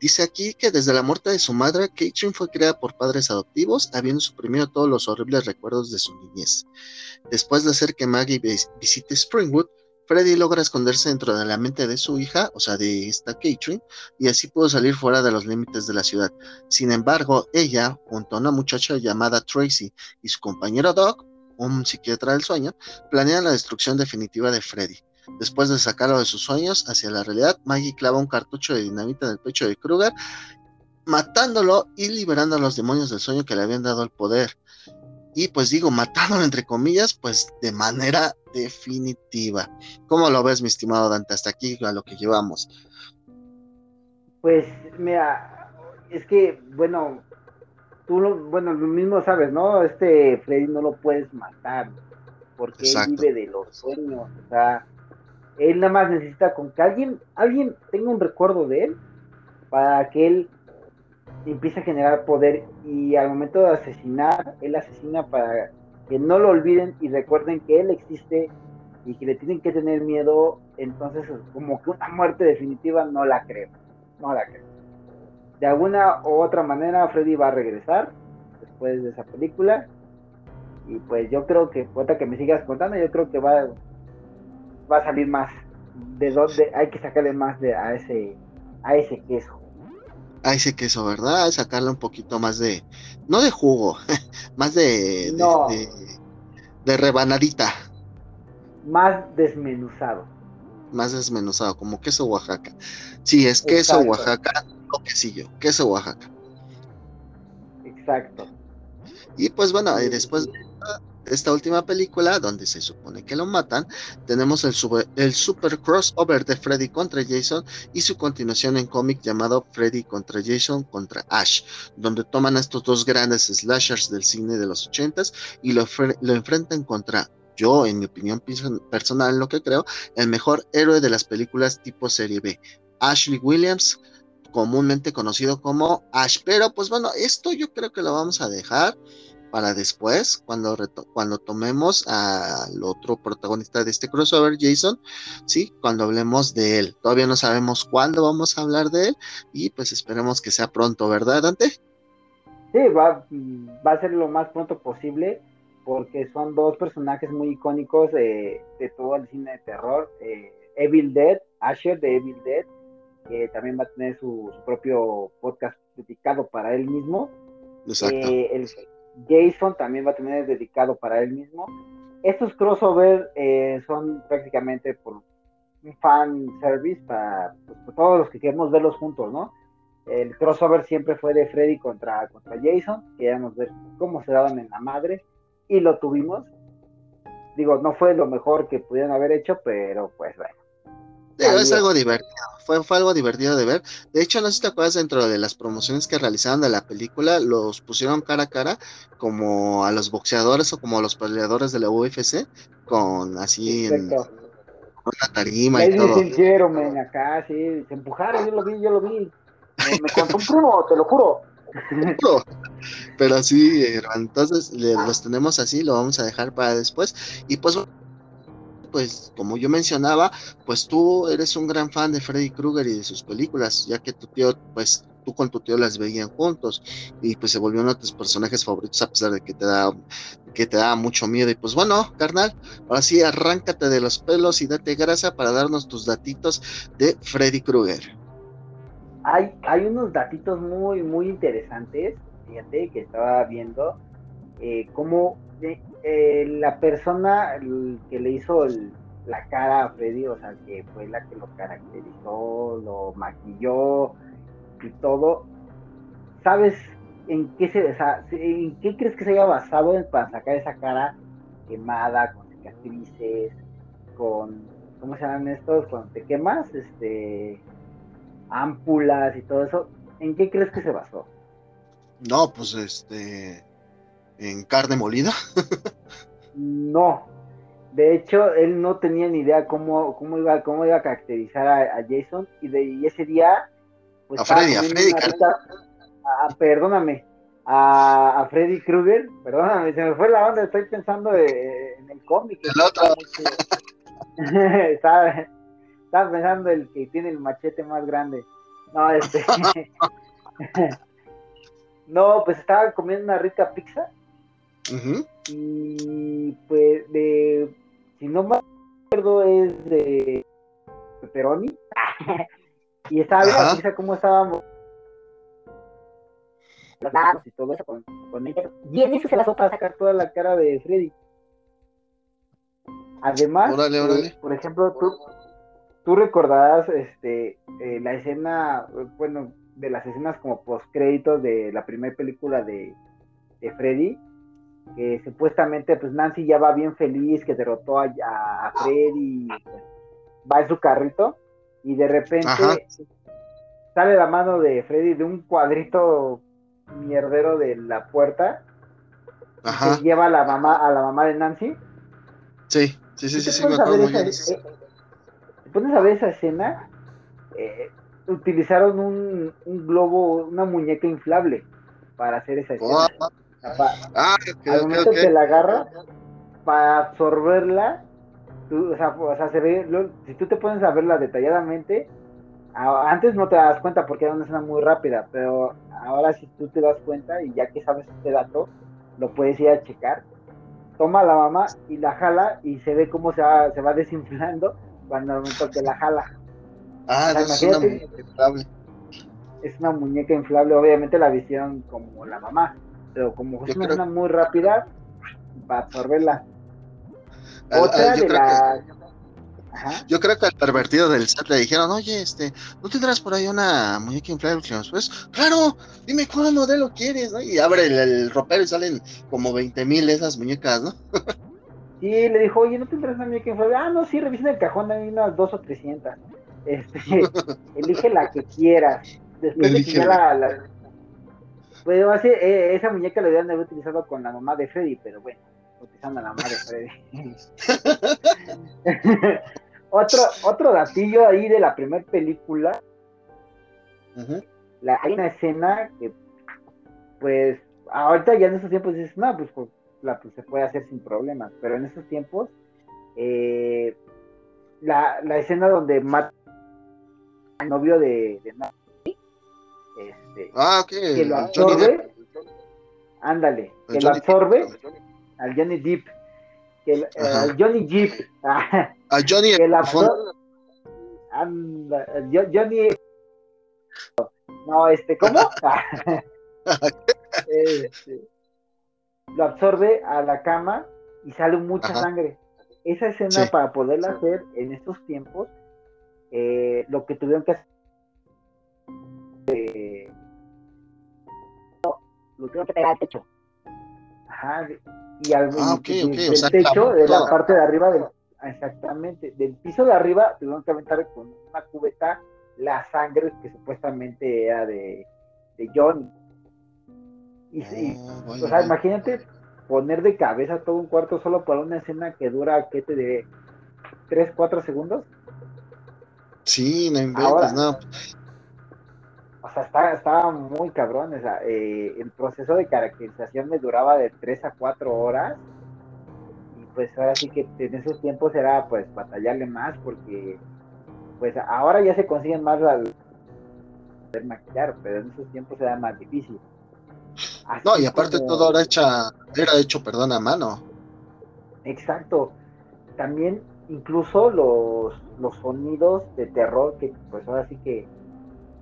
Dice aquí que desde la muerte de su madre, Catherine fue creada por padres adoptivos, habiendo suprimido todos los horribles recuerdos de su niñez. Después de hacer que Maggie vis- visite Springwood, Freddy logra esconderse dentro de la mente de su hija, o sea, de esta Catherine, y así pudo salir fuera de los límites de la ciudad. Sin embargo, ella, junto a una muchacha llamada Tracy y su compañero Doc, un psiquiatra del sueño, planean la destrucción definitiva de Freddy. Después de sacarlo de sus sueños hacia la realidad, Maggie clava un cartucho de dinamita en el pecho de Kruger, matándolo y liberando a los demonios del sueño que le habían dado el poder. Y pues digo, matándolo entre comillas, pues de manera definitiva. ¿Cómo lo ves, mi estimado Dante, hasta aquí a lo que llevamos? Pues, mira, es que, bueno, tú lo, bueno, lo mismo sabes, ¿no? Este Freddy no lo puedes matar, porque él vive de los sueños, o sea, él nada más necesita con que alguien, alguien tenga un recuerdo de él, para que él empiece a generar poder, y al momento de asesinar, él asesina para que no lo olviden y recuerden que él existe y que le tienen que tener miedo, entonces como que una muerte definitiva no la creo, no la creo. De alguna u otra manera Freddy va a regresar después de esa película y pues yo creo que, ahorita que me sigas contando, yo creo que va, va a salir más, de dónde hay que sacarle más de, a ese a ese queso. Ah, ese queso, ¿verdad? Sacarle un poquito más de, no de jugo, más de, No. de, de rebanadita, Más desmenuzado. más desmenuzado, como queso Oaxaca. Sí, es queso Exacto. Oaxaca, no quesillo, queso Oaxaca. Exacto. Y pues bueno, y Sí, después de esta, última película, donde se supone que lo matan, tenemos el, super crossover de Freddy contra Jason y su continuación en cómic llamado Freddy contra Jason contra Ash, donde toman a estos dos grandes slashers del cine de los ochentas y lo, lo enfrentan contra, yo en mi opinión perso- personal, lo que creo, el mejor héroe de las películas tipo serie B, Ashley Williams, comúnmente conocido como Ash. Pero pues bueno, esto yo creo que lo vamos a dejar para después, cuando, cuando tomemos al otro protagonista de este crossover, Jason, sí, cuando hablemos de él. Todavía no sabemos cuándo vamos a hablar de él y pues esperemos que sea pronto, ¿verdad, Dante? Sí, va, va a ser lo más pronto posible porque son dos personajes muy icónicos de, de todo el cine de terror. eh, Evil Dead, Asher de Evil Dead, que también va a tener su, su propio podcast dedicado para él mismo. Exacto. Eh, el Jason también va a tener dedicado para él mismo. Estos crossover eh, son prácticamente por un fan service para, pues, para todos los que queremos verlos juntos, ¿no? El crossover siempre fue de Freddy contra, contra Jason, queríamos ver cómo se daban en la madre y lo tuvimos. Digo, no fue lo mejor que pudieran haber hecho, pero pues bueno. Digo, es algo divertido, fue, fue algo divertido de ver. De hecho, no sé si te acuerdas dentro de las promociones que realizaban de la película, los pusieron cara a cara como a los boxeadores o como a los peleadores de la UFC, con así en Perfecto. una tarima Ahí y todo. se hicieron, men, acá, sí, se empujaron, yo lo vi, yo lo vi. Me, me contó un primo, te lo juro. Pero- Pero sí, entonces los tenemos así, lo vamos a dejar para después. Y pues, pues como yo mencionaba, pues tú eres un gran fan de Freddy Krueger y de sus películas, ya que tu tío, pues tú con tu tío las veían juntos y pues se volvió uno de tus personajes favoritos a pesar de que te da que te da mucho miedo. Y pues bueno, carnal, ahora sí arráncate de los pelos y date grasa para darnos tus datitos de Freddy Krueger. Hay, hay unos datitos muy, muy interesantes, fíjate, que estaba viendo, eh, cómo eh, eh, la persona que le hizo la cara a Freddy, o sea, que fue la que lo caracterizó, lo maquilló y todo, ¿sabes en qué se, en qué crees que se haya basado para sacar esa cara quemada, con cicatrices, con, ¿cómo se llaman estos? Cuando te quemas, este, ámpulas y todo eso, ¿en qué crees que se basó? No, pues este. En carne molida. No. De hecho, él no tenía ni idea cómo, cómo, iba, cómo iba a caracterizar a, a Jason y, de, y ese día... Pues, A Freddy, a Freddy, a- perdóname, a, a Freddy Krueger, perdóname, se me fue la onda, estoy pensando de- en el cómic. El otro. estaba, estaba pensando el que tiene el machete más grande. No, este... no, pues estaba comiendo una rica pizza Y pues de si no me acuerdo es de pepperoni. Y estaba bien pizza cómo estábamos. Los lados, y todo eso con, con eso. Y en eso se basó para sacar toda la cara de Freddy. Además Órale, eh, por ejemplo tú tú recordarás este eh, la escena bueno de las escenas como post créditos de la primera película de, de Freddy que supuestamente pues Nancy ya va bien feliz que derrotó a, a- Freddy pues, va en su carrito y de repente Ajá. sale la mano de Freddy de un cuadrito mierdero de la puerta Ajá. se lleva a la mamá a la mamá de Nancy Sí, sí, sí, ¿Y sí, sí, me acuerdo bien. esa- eh, te pones a ver esa escena eh, utilizaron un, un globo una muñeca inflable para hacer esa escena Oh, ah, ok, al momento ok. que la agarra para absorberla tú, o, sea, o sea, se ve lo- si tú te pones a verla detalladamente a- antes no te das cuenta porque era una escena muy rápida pero ahora si tú te das cuenta y ya que sabes este dato lo puedes ir a checar toma a la mamá y la jala y se ve cómo se va, se va desinflando cuando al momento que la jala Ah, o sea, no, es una muñeca inflable. es una muñeca inflable, obviamente la vistieron como la mamá, pero como es una creo- escena muy rápida, para absorberla. Al- Otra al- yo, de creo que. Ajá. yo creo que al pervertido del set le dijeron, oye, este, ¿no tendrás por ahí una muñeca inflable? Pues, claro, dime cuál modelo quieres, ¿no? Y abre el, el ropero y salen como 20 mil esas muñecas, ¿no? Sí, le dijo, oye, ¿no tendrás una muñeca inflable? Ah, no, sí, revisa el cajón, hay unas dos o trescientas. Este, elige la que quieras. Después de que ya la... Pues, así, eh, esa muñeca la debían de haber utilizado con la mamá de Freddy, pero bueno, utilizando a la mamá de Freddy. otro, otro datillo ahí de la primera película, la- hay una escena que, pues, ahorita ya en esos tiempos dices, no, pues, pues, la, pues, se puede hacer sin problemas, pero en esos tiempos, eh, la, la escena donde mata al novio de, de este, Ah, que lo absorbe, ándale, que lo absorbe al Johnny Depp, que el- al Johnny Depp, ah, A Johnny que absorbe, anda, Johnny, no, este, ¿cómo? Este, lo absorbe a la cama y sale mucha Ajá. sangre. Esa escena Sí. para poderla hacer en estos tiempos, eh, lo que tuvieron que hacer, Lo tuvieron que pegar al techo. ajá, y al Ah, ok, y- ok, del o sea, techo, de la parte de arriba del, exactamente, del piso de arriba tuvieron que aventar con una cubeta la sangre que supuestamente era de, de Johnny. Y, y Oh, O sea, imagínate poner de cabeza todo un cuarto solo para una escena que dura, ¿qué te diré? ¿3, 4 segundos? Sí, no inventes, Ahora. no. O sea, está- estaba muy cabrón. O sea, eh, el proceso de caracterización me duraba de 3 a 4 horas. Y pues ahora sí que en esos tiempos era pues batallarle más porque pues ahora ya se consiguen más al poder maquillar, pero en esos tiempos era más difícil. Así No, y aparte como- todo era, hecha, era hecho, perdón, a mano. Exacto. También incluso los, los sonidos de terror que pues ahora sí que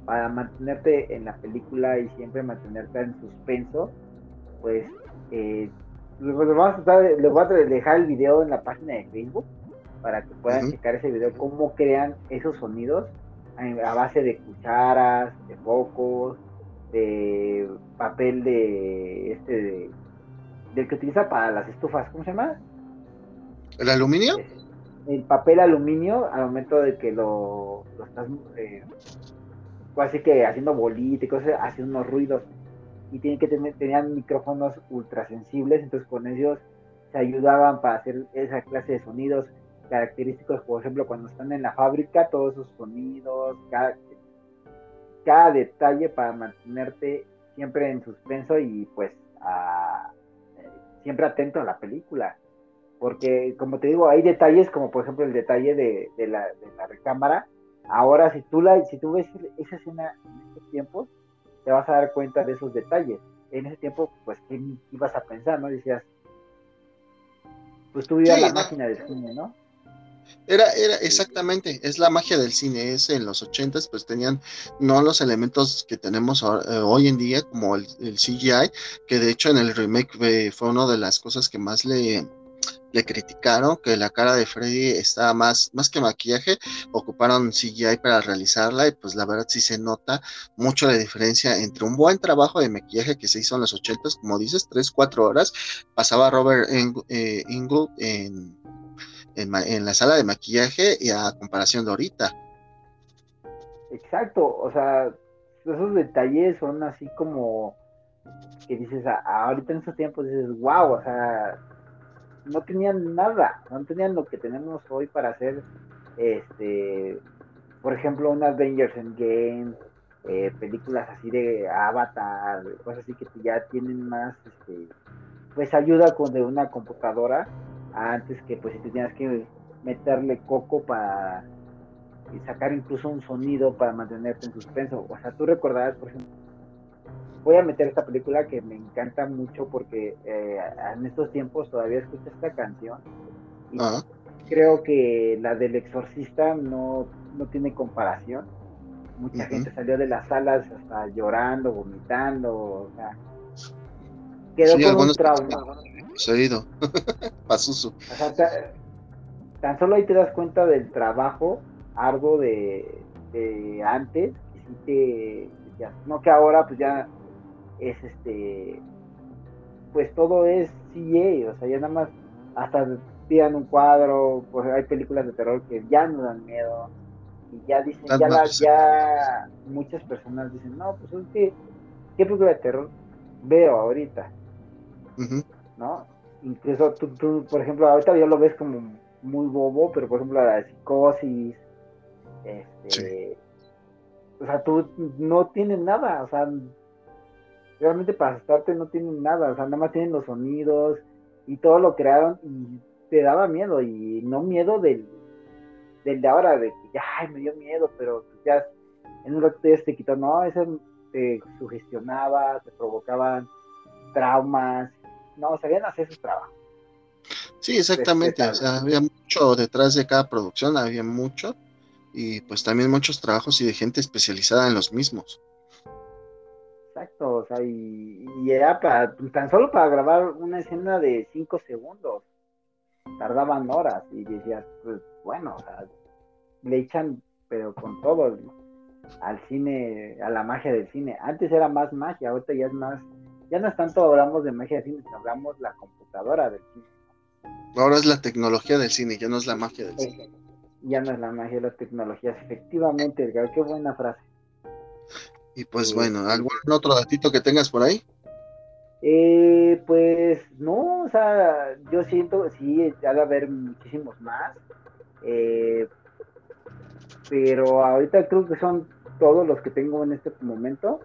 para mantenerte en la película y siempre mantenerte en suspenso, pues eh, les vamos a tratar- voy a dejar el video en la página de Facebook para que puedan checar ese video, cómo crean esos sonidos a, base de cucharas, de focos, de papel de este de, del que utiliza para las estufas, ¿cómo se llama? ¿El aluminio? el papel aluminio al momento de que lo, lo estás eh, así que haciendo bolita y cosas hace unos ruidos. Y tienen que tener tenían micrófonos ultrasensibles entonces con ellos se ayudaban para hacer esa clase de sonidos característicos. Por ejemplo cuando están en la fábrica todos esos sonidos cada, cada detalle para mantenerte siempre en suspenso y pues a- eh, siempre atento a la película. Porque como te digo hay detalles como por ejemplo el detalle de, de la, de la recámara ahora si tú la si tú ves esa escena en estos tiempos te vas a dar cuenta de esos detalles. En ese tiempo pues qué ibas a pensar no decías pues tú vivías Sí, la no. máquina del cine no Era, era exactamente, es la magia del cine, es en los ochentas pues tenían no los elementos que tenemos eh, hoy en día como el, el CGI, que de hecho en el remake eh, fue una de las cosas que más le, le criticaron, que la cara de Freddy estaba más, más que maquillaje, ocuparon CGI para realizarla y pues la verdad sí se nota mucho la diferencia entre un buen trabajo de maquillaje que se hizo en los ochentas, como dices, tres, cuatro horas, pasaba Robert Eng- eh, Englund en en la sala de maquillaje y a comparación de ahorita. Exacto, o sea, esos detalles son así como que dices, a- ahorita en estos tiempos dices, wow, o sea, no tenían nada, no tenían lo que tenemos hoy para hacer, este, por ejemplo, un Avengers Endgame, eh, películas así de Avatar, cosas así que ya tienen más, este, pues ayuda con de una computadora, antes que pues si tenías que meterle coco para sacar incluso un sonido para mantenerte en suspenso. O sea, tú recordarás, por ejemplo, voy a meter esta película que me encanta mucho porque eh, en estos tiempos todavía escucho esta canción y Ajá. creo que la del exorcista no, no tiene comparación. Mucha gente salió de las salas hasta llorando, vomitando, o sea, quedó Sí, con un trauma. Ido. Pazuzu. O sea, ta- tan solo ahí te das cuenta del trabajo arduo de, de antes, que sí te, ya- no que ahora pues ya es este, pues todo es CGI, o sea, ya nada más hasta tiran un cuadro, pues hay películas de terror que ya no dan miedo, y ya dicen, ya, la- ya muchas personas dicen, no, pues es que, ¿qué película de terror veo ahorita? ¿no? Incluso tú, tú, por ejemplo, ahorita ya lo ves como muy bobo, pero por ejemplo la psicosis, este, o sea, tú no tienes nada, o sea, realmente para asustarte no tienen nada, o sea, nada más tienen los sonidos y todo lo crearon y te daba miedo y no miedo del, del de ahora, de que ya, ay, me dio miedo, pero pues ya en un rato ya se te quitó, no, eso te sugestionaba, te provocaban traumas, no, sabían hacer su trabajo. Sí, exactamente. O sea, había mucho detrás de cada producción, había mucho. Y pues también muchos trabajos y de gente especializada en los mismos. Exacto, o sea, y, y era para, tan solo para grabar una escena de 5 segundos, tardaban horas y decías, pues bueno, o sea, le echan, pero con todo al cine, a la magia del cine. Antes era más magia, ahorita ya es más, ya no es tanto hablamos de magia del cine, hablamos la computadora del cine. Ahora es la tecnología del cine, ya no es la magia del cine. Ya no es la magia de las tecnologías, efectivamente, Edgar, qué buena frase. Y pues Sí. bueno, ¿algún otro datito que tengas por ahí? Eh, pues no, o sea, yo siento, sí, ha de haber muchísimos más, eh, pero ahorita creo que son todos los que tengo en este momento.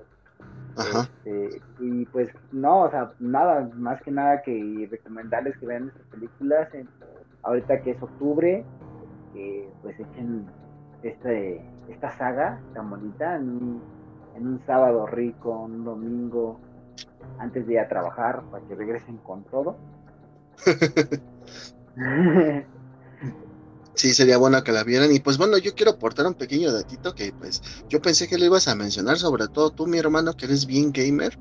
Ajá. Este, y pues no, o sea, nada, más que nada que recomendarles que vean estas películas, en- ahorita que es octubre, que pues echen este, esta saga tan bonita en un, en un sábado rico, un domingo, antes de ir a trabajar, para que regresen con todo. Sí, sería bueno que la vieran. Y pues bueno, yo quiero aportar un pequeño datito que pues yo pensé que lo ibas a mencionar, sobre todo tú, mi hermano, que eres bien gamer.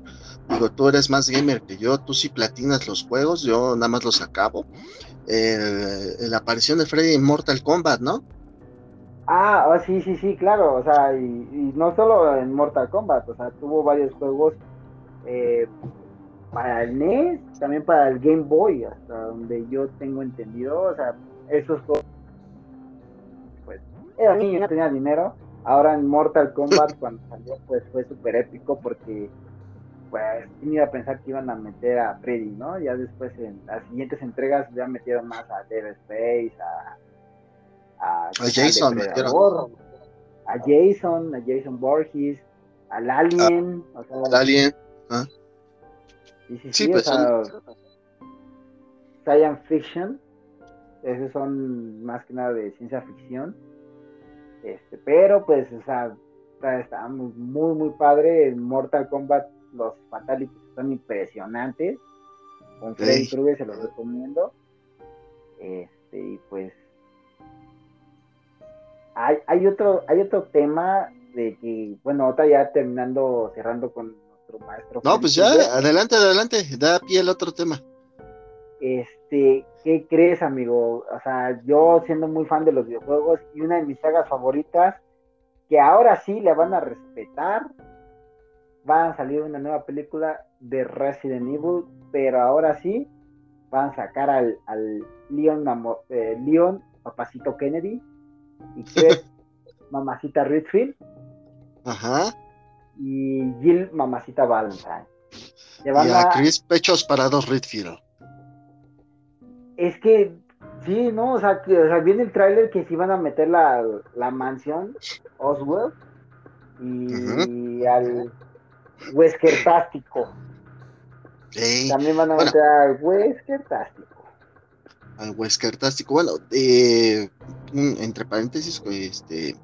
Digo, tú eres más gamer que yo, tú sí platinas los juegos, yo nada más los acabo. Eh, la aparición de Freddy en Mortal Kombat, ¿no? Ah, ah, sí, sí, sí, claro, o sea, y, y no solo en Mortal Kombat, o sea, tuvo varios juegos eh, para el NES, también para el Game Boy, hasta donde yo tengo entendido, o sea, esos juegos, pues, era niño, no tenía dinero, ahora en Mortal Kombat cuando salió, pues fue súper épico porque, pues, ¿quién iba a pensar que iban a meter a Freddy, no? Ya después en las siguientes entregas ya metieron más a Dead Space, a a, A Jason, a Jason, a Jason Borges, al Alien, o sea, El Alien. ¿ah? sí, sí, Sí, pues o sea, science fiction, esos son más que nada de ciencia ficción, este, pero pues, o sea, está, está muy, muy, muy padre, en Mortal Kombat los fatalities son impresionantes, con Freddy. Krueger se los recomiendo, este, y pues hay, hay otro, hay otro tema de que, bueno, ahorita ya terminando, cerrando con nuestro maestro. No, pues ya, adelante, adelante, da pie al otro tema. Este, ¿qué crees, amigo? O sea, yo siendo muy fan de los videojuegos y una de mis sagas favoritas, que ahora sí le van a respetar, van a salir una nueva película de Resident Evil, pero ahora sí van a sacar al, al Leon, eh, Leon, papacito Kennedy, y Chris, mamacita Redfield, Ajá. y Jill, mamacita Valentine. Le Y a Chris Pechos Parados Redfield. Es que, sí, ¿no? O sea, que, o sea viene el tráiler que sí van a meter la, la mansión Oswald y al Wesker Tástico. Ey, También van a bueno. meter al Wesker Tástico. Al Wesker Tástico. Bueno, eh, entre paréntesis, este,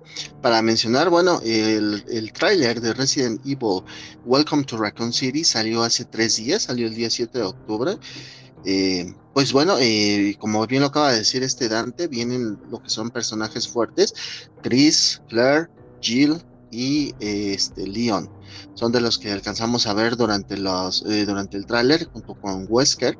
para mencionar, bueno, el, el tráiler de Resident Evil Welcome to Raccoon City salió hace tres días, salió el día 7 de octubre. Eh, pues bueno, eh, como bien lo acaba de decir este Dante, vienen lo que son personajes fuertes, Chris, Claire, Jill y este Leon. Son de los que alcanzamos a ver durante los durante el tráiler junto con Wesker.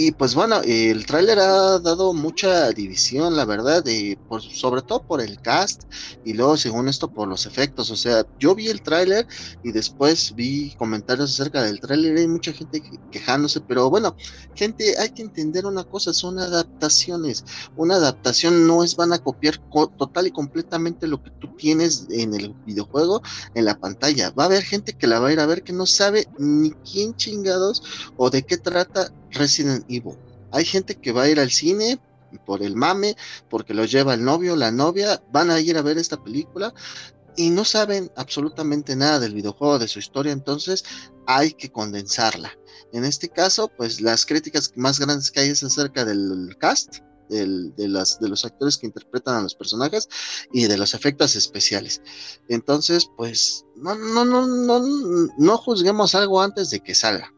Y pues bueno, el tráiler ha dado mucha división, la verdad, eh, por, sobre todo por el cast y luego según esto por los efectos. O sea, yo vi el tráiler y después vi comentarios acerca del tráiler y hay mucha gente que- quejándose, pero bueno, gente, hay que entender una cosa, son adaptaciones. Una adaptación no es van a copiar co- total y completamente lo que tú tienes en el videojuego en la pantalla. Va a haber gente que la va a ir a ver que no sabe ni quién chingados o de qué trata Resident Evil. Hay gente que va a ir al cine por el mame, porque lo lleva el novio, la novia, van a ir a ver esta película y no saben absolutamente nada del videojuego, de su historia, entonces hay que condensarla. En este caso, pues las críticas más grandes que hay es acerca del cast, de, las, de los actores que interpretan a los personajes y de los efectos especiales. Entonces, pues no, no, no, no, no juzguemos algo antes de que salga.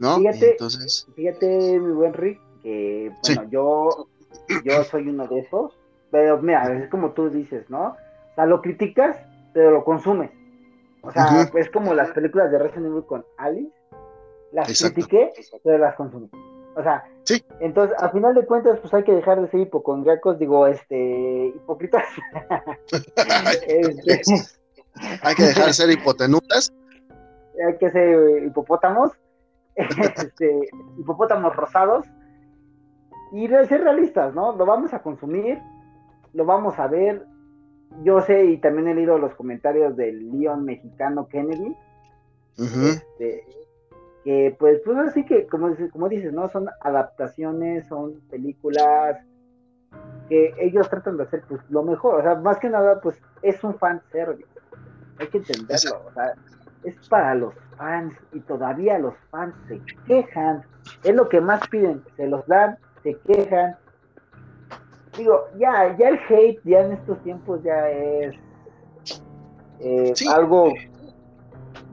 ¿No? Fíjate, Entonces, Fíjate, mi buen Rick, que Sí. bueno, yo, yo soy uno de esos, pero mira, es como tú dices, ¿no? O sea, lo criticas, pero lo consumes. O sea, Ujú. es como las películas de Resident Evil con Alice, las Exacto. critiqué, pero las consumí. O sea, Sí. entonces, a final de cuentas, pues hay que dejar de ser hipocondriacos, digo, este, hipócritas. Este, hay que dejar de ser hipotenutas. hay que ser hipopótamos, este, hipopótamos rosados, y de ser realistas, ¿no? Lo vamos a consumir, lo vamos a ver. Yo sé, y también he leído los comentarios del León mexicano Kennedy, este, que pues, pues así que, como, como dices, ¿no? Son adaptaciones, son películas que ellos tratan de hacer pues lo mejor, o sea, más que nada, pues es un fan service, hay que entenderlo, o sea, es para los fans y todavía los fans se quejan, es lo que más piden, se los dan, se quejan. Digo, ya, ya el hate ya en estos tiempos ya es eh, Sí. algo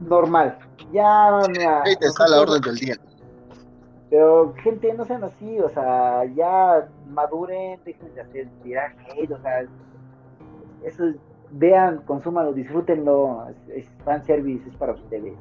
normal. Ya, mira, Ahí te está la orden del día. Pero, gente, no sean así, o sea, ya maduren, dejen de hacer tirar hate, o sea, eso es- vean, consúmanlo, disfrútenlo, es, es fanservice, es para ustedes.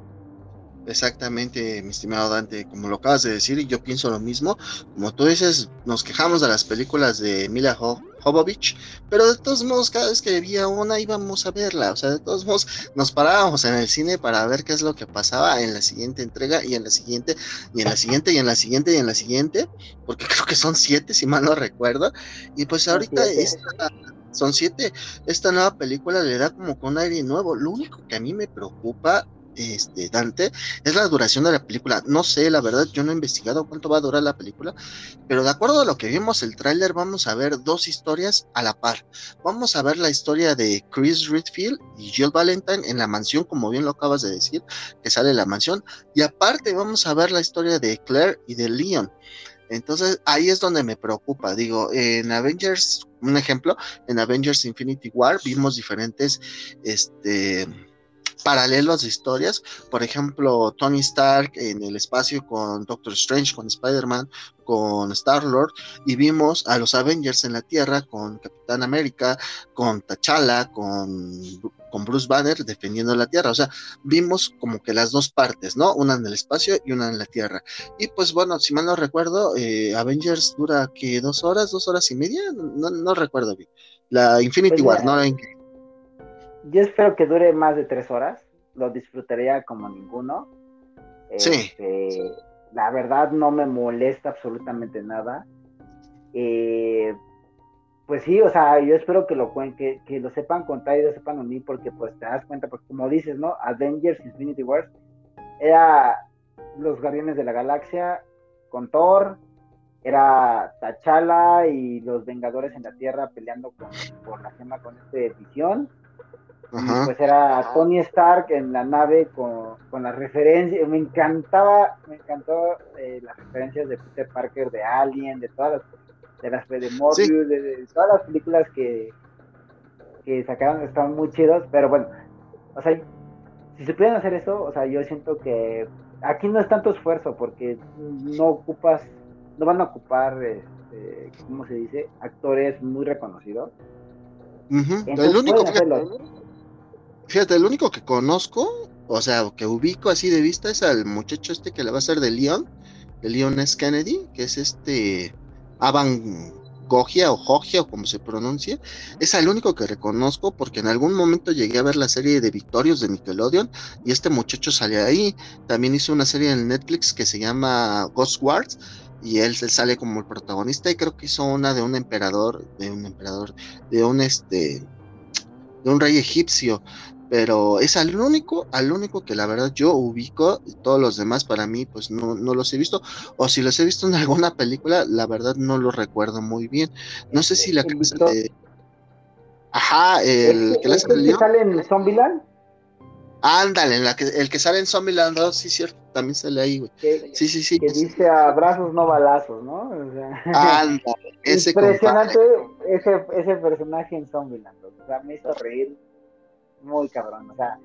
Exactamente, mi estimado Dante, como lo acabas de decir, y yo pienso lo mismo. Como tú dices, nos quejamos de las películas de Mila Jo- Jovovich, pero de todos modos, cada vez que había una íbamos a verla. O sea, de todos modos, nos parábamos en el cine para ver qué es lo que pasaba en la siguiente entrega, y en la siguiente, y en la siguiente, y en la siguiente, y en la siguiente, porque creo que son siete, si mal no recuerdo. Y pues ahorita siete. esta- son siete. Esta nueva película le da como con un aire nuevo. Lo único que a mí me preocupa, este, Dante, es la duración de la película. No sé, la verdad, yo no he investigado cuánto va a durar la película, pero de acuerdo a lo que vimos el tráiler, vamos a ver dos historias a la par. Vamos a ver la historia de Chris Redfield y Jill Valentine en la mansión, como bien lo acabas de decir, que sale la mansión, y aparte vamos a ver la historia de Claire y de Leon. Entonces ahí es donde me preocupa. Digo, en Avengers, un ejemplo, en Avengers Infinity War vimos diferentes este, paralelos de historias. Por ejemplo, Tony Stark en el espacio con Doctor Strange, con Spider-Man, con Star-Lord, y vimos a los Avengers en la Tierra con Capitán América, con T'Challa, con, con Bruce Banner defendiendo la Tierra. O sea, vimos como que las dos partes, ¿no? Una en el espacio y una en la Tierra. Y pues bueno, si mal no recuerdo, eh, Avengers dura que dos horas, dos horas y media, no, no recuerdo bien. La Infinity Pues War. ¿no? La Yo espero que dure más de tres horas, lo disfrutaría como ninguno. Sí. Este, La verdad no me molesta absolutamente nada. Eh, pues sí, o sea, yo espero que lo que, que lo sepan contar y lo sepan unir, porque pues te das cuenta, porque como dices, ¿no? Avengers Infinity Wars era los Guardianes de la Galaxia con Thor, era T'Challa y los Vengadores en la Tierra peleando con, por la gema con este visión. Y pues era Tony Stark en la nave con, con las referencias. Me encantaba, me encantó eh, las referencias de Peter Parker, de Alien, de todas las, de las de Morbius, de, de todas las películas que, que sacaron, estaban muy chidos, pero bueno, o sea, si se pueden hacer eso, o sea, yo siento que aquí no es tanto esfuerzo porque no ocupas, no van a ocupar, este, ¿cómo se dice? Actores muy reconocidos. Ujú. Entonces El único, fíjate, el único que conozco, o sea, que ubico así de vista es al muchacho este que le va a hacer de Leon, de Leon S. Kennedy, que es este Avan Gogia o Jogia o como se pronuncia, es el único que reconozco porque en algún momento llegué a ver la serie de Victorios de Nickelodeon y este muchacho sale ahí, también hizo una serie en Netflix que se llama Ghost Wars y él se sale como el protagonista y creo que hizo una de un emperador, de un emperador, de un este, de un rey egipcio, pero es al único, al único que la verdad yo ubico, y todos los demás para mí pues no, no los he visto, o si los he visto en alguna película, la verdad no los recuerdo muy bien. No sé si la Victor- de... Ajá, el ¿Este- que le hace este el que león. sale en Zombieland? Ándale, en la que, el que sale en Zombieland 2, sí, cierto, también sale ahí, güey. Que, Sí, sí, sí. que dice abrazos, no balazos, ¿no? O sea, Ándale, ese impresionante compadre. ese, ese personaje en Zombieland. O sea, me hizo reír muy cabrón. O sea,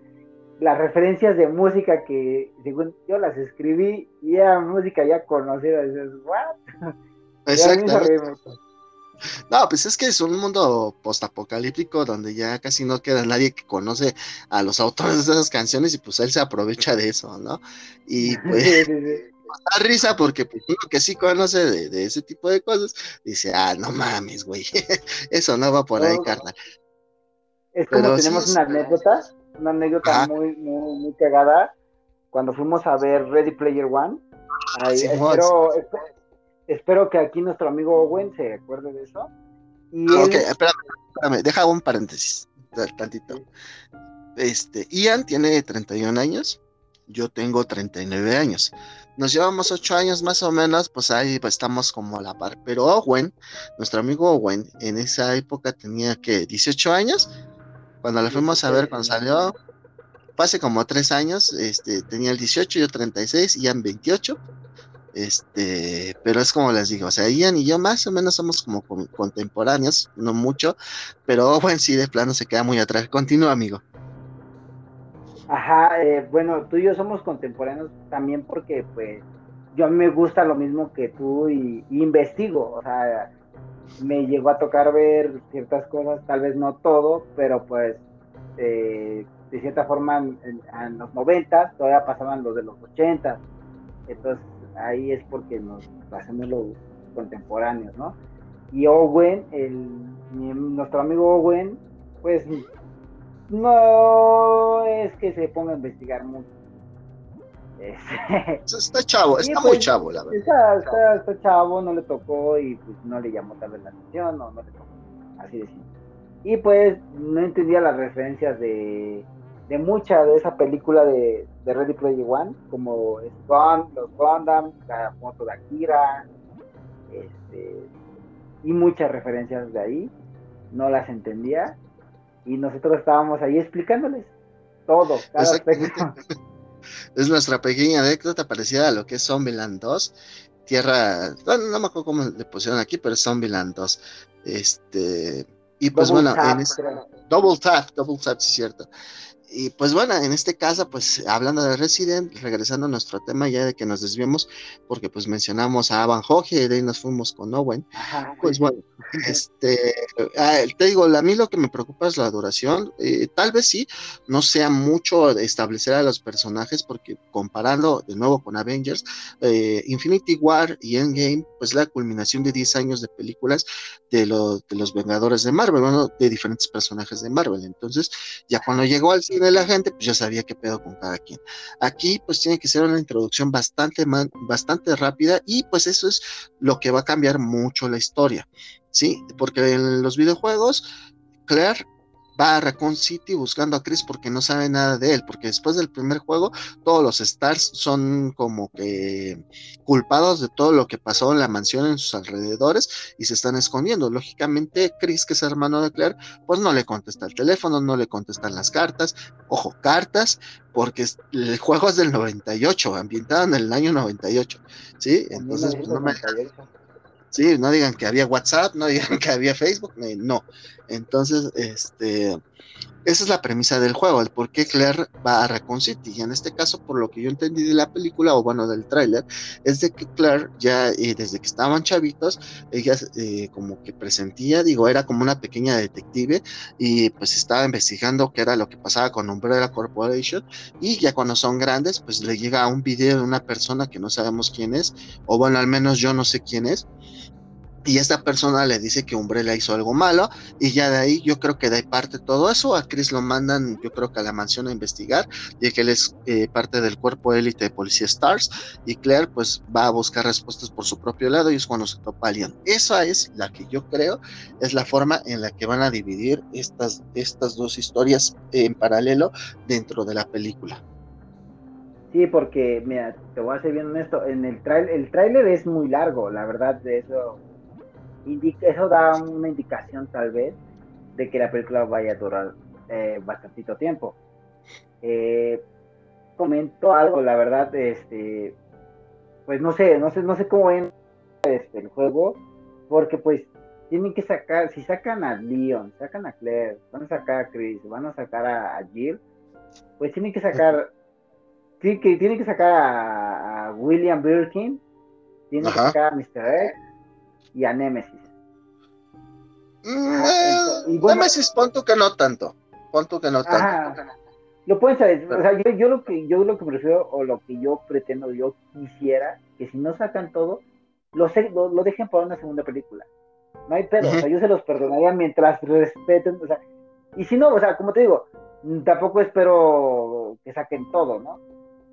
las referencias de música que, según yo las escribí, y era música ya conocida. Dices, ¿what? Mucho. No, pues es que es un mundo postapocalíptico donde ya casi no queda nadie que conoce a los autores de esas canciones y pues él se aprovecha de eso, ¿no? Y pues da risa porque pues, uno que sí conoce de, de ese tipo de cosas dice, ah, no mames, güey, eso no va por ahí, carnal. Es como Pero sí tenemos es- una anécdota, una anécdota muy, muy, muy cagada. Cuando fuimos a ver Ready Player One, ahí, espero, espe- espero que aquí nuestro amigo Owen se acuerde de eso. Y Ah, él, Ok, espérame, espérame, deja un paréntesis, tantito. Este, Ian tiene 31 años, yo tengo 39 años. Nos llevamos 8 años más o menos, pues ahí estamos como a la par. Pero Owen, nuestro amigo Owen, en esa época tenía que 18 años. Cuando la fuimos a ver, cuando salió, hace como 3 años, este, tenía el 18, yo 36, Ian 28. Este, pero es como les digo, o sea, Ian y yo más o menos somos como con- contemporáneos, no mucho, pero Owen sí de plano se queda muy atrás. Continúa, amigo. ajá, eh, bueno, tú y yo somos contemporáneos también porque, pues, yo a mí me gusta lo mismo que tú y investigo, o sea, me llegó a tocar ver ciertas cosas, tal vez no todo, pero pues eh, de cierta forma en, en los 90 todavía pasaban los de los 80, entonces ahí es porque nos hacemos los contemporáneos, ¿no? Y Owen, el, nuestro amigo Owen, pues no es que se ponga a investigar mucho. Está chavo, está muy pues, chavo, la verdad. Está, está, chavo, no le tocó y pues no le llamó tal vez la atención, no, no le tocó, así de simple. Y pues no entendía las referencias de, de mucha de esa película de, de Ready Player One, como los Gundam, la moto de Akira, este, y muchas referencias de ahí, no las entendía, y nosotros estábamos ahí explicándoles todo, cada aspecto. Es nuestra pequeña anécdota parecida a lo que es Zombieland 2. Tierra, no me acuerdo cómo le pusieron aquí, pero es Zombieland 2. Este, y pues bueno, en Double Tap, Double Tap, sí es cierto. Y pues bueno, en este caso, pues hablando de Resident, regresando a nuestro tema ya de que nos desviamos, porque pues mencionamos a Van Hoge y de ahí nos fuimos con Owen. Pues bueno, este, ah, te digo, a mí lo que me preocupa es la duración. Eh, tal vez sí, no sea mucho establecer a los personajes, porque comparando de nuevo con Avengers, eh, Infinity War y Endgame, pues la culminación de 10 años de películas de, de los Vengadores de Marvel, bueno, de diferentes personajes de Marvel. Entonces, ya cuando llegó al cine, de la gente, pues ya sabía qué pedo con cada quien. Aquí pues tiene que ser una introducción bastante, bastante rápida y pues eso es lo que va a cambiar mucho la historia, ¿sí? Porque en los videojuegos, Claire va a Raccoon City buscando a Chris porque no sabe nada de él, porque después del primer juego todos los Stars son como que culpados de todo lo que pasó en la mansión en sus alrededores y se están escondiendo. Lógicamente Chris, que es hermano de Claire, pues no le contesta el teléfono, no le contestan las cartas, ojo, cartas, porque el juego es del 98, ambientado en el año 98, ¿sí? Entonces, pues no me... Sí, no digan que había WhatsApp, no digan que había Facebook, no. Entonces, este, esa es la premisa del juego, el por qué Claire va a Raccoon City. Y en este caso, por lo que yo entendí de la película, o bueno, del tráiler, es de que Claire ya eh, desde que estaban chavitos, ella eh, como que presentía, digo, era como una pequeña detective y pues estaba investigando qué era lo que pasaba con Umbrella Corporation. Y ya cuando son grandes, pues le llega un video de una persona que no sabemos quién es, o bueno, al menos yo no sé quién es y esta persona le dice que Umbrella hizo algo malo y ya de ahí yo creo que de ahí parte todo eso, a Chris lo mandan yo creo que a la mansión a investigar y que él es eh, parte del cuerpo élite de Policía Stars y Claire pues va a buscar respuestas por su propio lado y es cuando se topa a Leon. Esa es la que yo creo es la forma en la que van a dividir estas, estas dos historias en paralelo dentro de la película. Sí, porque mira, te voy a ser bien honesto, en el trailer, el tráiler es muy largo, la verdad de eso eso da una indicación tal vez de que la película vaya a durar eh, bastantito tiempo. Eh, comento algo, la verdad, este, pues no sé, no sé, no sé cómo ven este, el juego, porque pues tienen que sacar, si sacan a Leon, sacan a Claire, van a sacar a Chris, van a sacar a, Jill, pues tienen que sacar, sí, que tienen que sacar a, William Birkin, tienen que sacar a Mr. X, y a Nemesis. Mm, eh, Nemesis, punto que no tanto. Punto que no tanto. Lo pueden saber, o sea, yo, yo, lo que yo lo que me refiero o lo que yo pretendo, yo quisiera que si no sacan todo, lo, lo, dejen para una segunda película. No hay pedo, o sea, yo se los perdonaría mientras respeten, o sea, y si no, o sea, como te digo, tampoco espero que saquen todo, ¿no?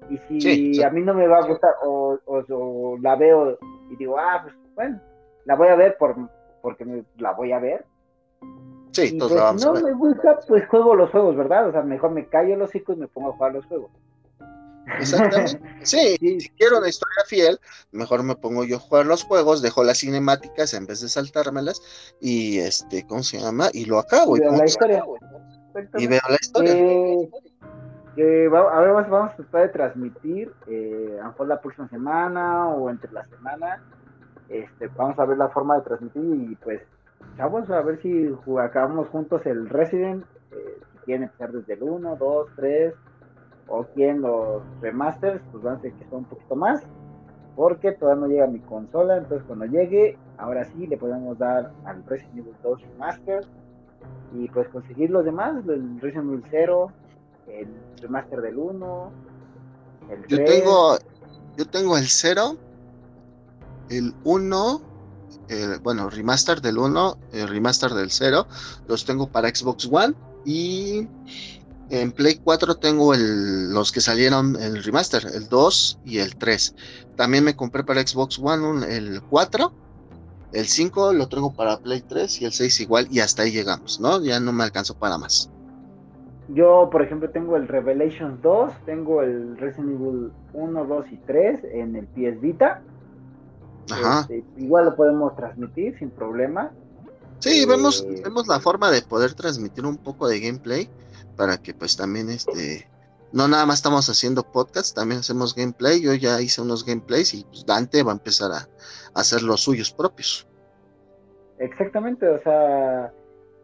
Y si a mí no me va a gustar o, o, la veo y digo, ah, pues bueno, la voy a ver por, porque la voy a ver. Sí, pues, la vamos no me gusta, pues juego los juegos, ¿verdad? O sea, mejor me callo los hocico y me pongo a jugar los juegos. Exactamente. Sí, si quiero una historia fiel, mejor me pongo yo a jugar los juegos, dejo las cinemáticas en vez de saltármelas y este, ¿cómo se llama? Y lo acabo. Y, veo la historia. Y veo la historia. Eh, eh, a ver, vamos, a tratar de transmitir, eh, a lo mejor la próxima semana o entre la semana, este, vamos a ver la forma de transmitir y pues, chavos, a ver si acabamos juntos el Resident, eh, si quieren empezar desde el 1, 2, 3, o quieren los remasters, pues van a ser que son un poquito más, porque todavía no llega mi consola, entonces cuando llegue, ahora sí le podemos dar al Resident Evil 2 Remaster y pues conseguir los demás, el Resident Evil 0, el remaster del 1, el Yo 3. tengo, yo tengo el 0, el 1, el- bueno, remaster del 1, el remaster del 0, los tengo para Xbox One y en Play 4 tengo el, los que salieron el remaster, el 2 y el 3. También me compré para Xbox One un- el 4, el 5 lo tengo para Play 3 y el 6 igual y hasta ahí llegamos, ¿no? Ya no me alcanzó para más. Yo, por ejemplo, tengo el Revelations 2, tengo el Resident Evil 1, 2 y 3 en el PS Vita. Ajá. Este, igual lo podemos transmitir sin problema. Sí, Eh, vemos, vemos la forma de poder transmitir un poco de gameplay para que pues también este no nada más estamos haciendo podcast, también hacemos gameplay. Yo ya hice unos gameplays y pues Dante va a empezar a, a hacer los suyos propios. Exactamente, o sea,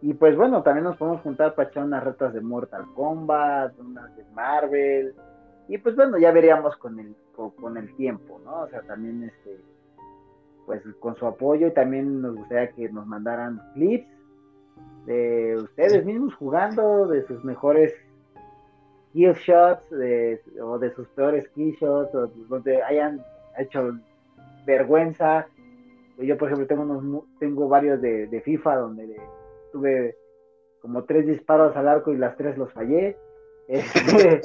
y pues bueno, también nos podemos juntar para echar unas retas de Mortal Kombat, unas de Marvel, y pues bueno, ya veríamos con el, con, con el tiempo, ¿no? O sea, también este, pues con su apoyo y también nos gustaría que nos mandaran clips de ustedes mismos jugando, de sus mejores kill shots, de, o de sus peores kill shots, o donde hayan hecho vergüenza. Yo, por ejemplo, tengo unos tengo varios de, de FIFA donde tuve como tres disparos al arco y las tres los fallé. Este,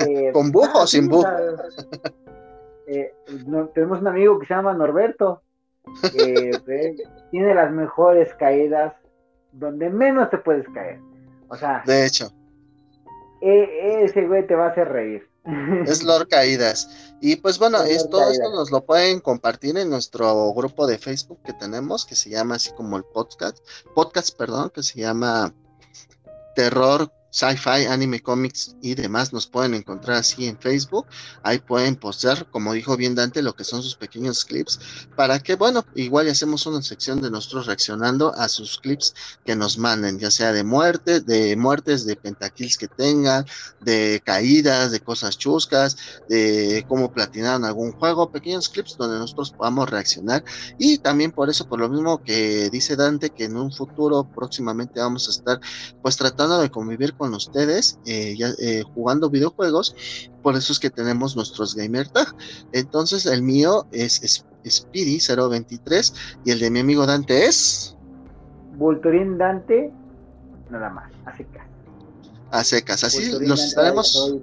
eh, ¿Con bug o sí, sin bug? eh, no- tenemos un amigo que se llama Norberto, que tiene las mejores caídas donde menos te puedes caer. O sea, De hecho, e- ese güey te va a hacer reír. es Lord Caídas. Y pues bueno, Es todo esto nos lo pueden compartir en nuestro grupo de Facebook que tenemos, que se llama así como el podcast, podcast, perdón, que se llama Terror, Sci-Fi, Anime Comics y demás. Nos pueden encontrar así en Facebook. Ahí pueden postear, como dijo bien Dante, lo que son sus pequeños clips. Para que, bueno, igual hacemos una sección de nosotros reaccionando a sus clips que nos manden, ya sea de muerte, de muertes, de pentakills que tengan, de caídas, de cosas chuscas, de cómo platinaron algún juego, pequeños clips donde nosotros podamos reaccionar. Y también por eso, por lo mismo que dice Dante, que en un futuro próximamente vamos a estar pues tratando de convivir con ustedes, eh, ya, eh, jugando videojuegos, por eso es que tenemos nuestros gamer tag. Entonces el mío es, es Speedy 023 y el de mi amigo Dante es Vulturín Dante, nada más, así que. a secas. Así Vulturín los Dante, estaremos.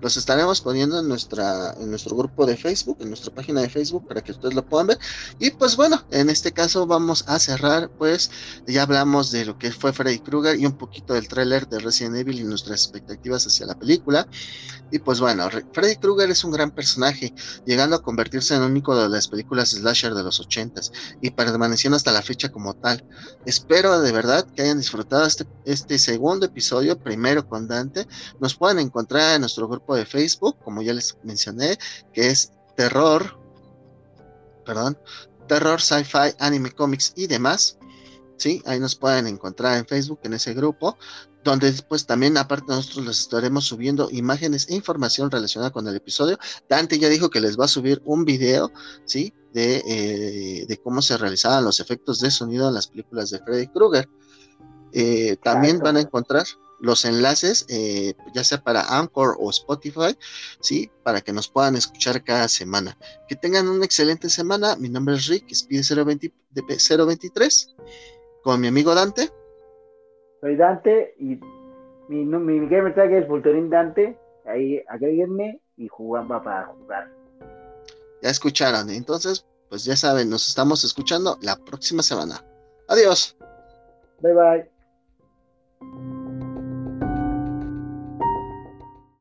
Los estaremos poniendo en nuestra en nuestro grupo de Facebook, en nuestra página de Facebook para que ustedes lo puedan ver. Y pues bueno, en este caso vamos a cerrar, pues ya hablamos de lo que fue Freddy Krueger y un poquito del tráiler de Resident Evil y nuestras expectativas hacia la película. Y pues bueno, Re- Freddy Krueger es un gran personaje, llegando a convertirse en un ícono de las películas slasher de los ochentas y permaneciendo hasta la fecha como tal. Espero de verdad que hayan disfrutado este, este segundo episodio, primero con Dante. Nos pueden encontrar en nuestro grupo de Facebook, como ya les mencioné, que es Terror, perdón, Terror, Sci-Fi, Anime, Comics y demás. Sí, ahí nos pueden encontrar en Facebook, en ese grupo, donde después también, aparte, nosotros les estaremos subiendo imágenes e información relacionada con el episodio. Dante ya dijo que les va a subir un video, ¿sí? De, eh, de cómo se realizaban los efectos de sonido en las películas de Freddy Krueger. Eh, también van a encontrar los enlaces, eh, ya sea para Anchor o Spotify, ¿sí? Para que nos puedan escuchar cada semana. Que tengan una excelente semana. Mi nombre es Rick, Speed 020 de P- 023, con mi amigo Dante. Soy Dante y mi, nu- mi gamer tag es Vulturín Dante. Ahí agréguenme y jugamos para jugar. Ya escucharon. Entonces, pues ya saben, nos estamos escuchando la próxima semana. Adiós. Bye bye.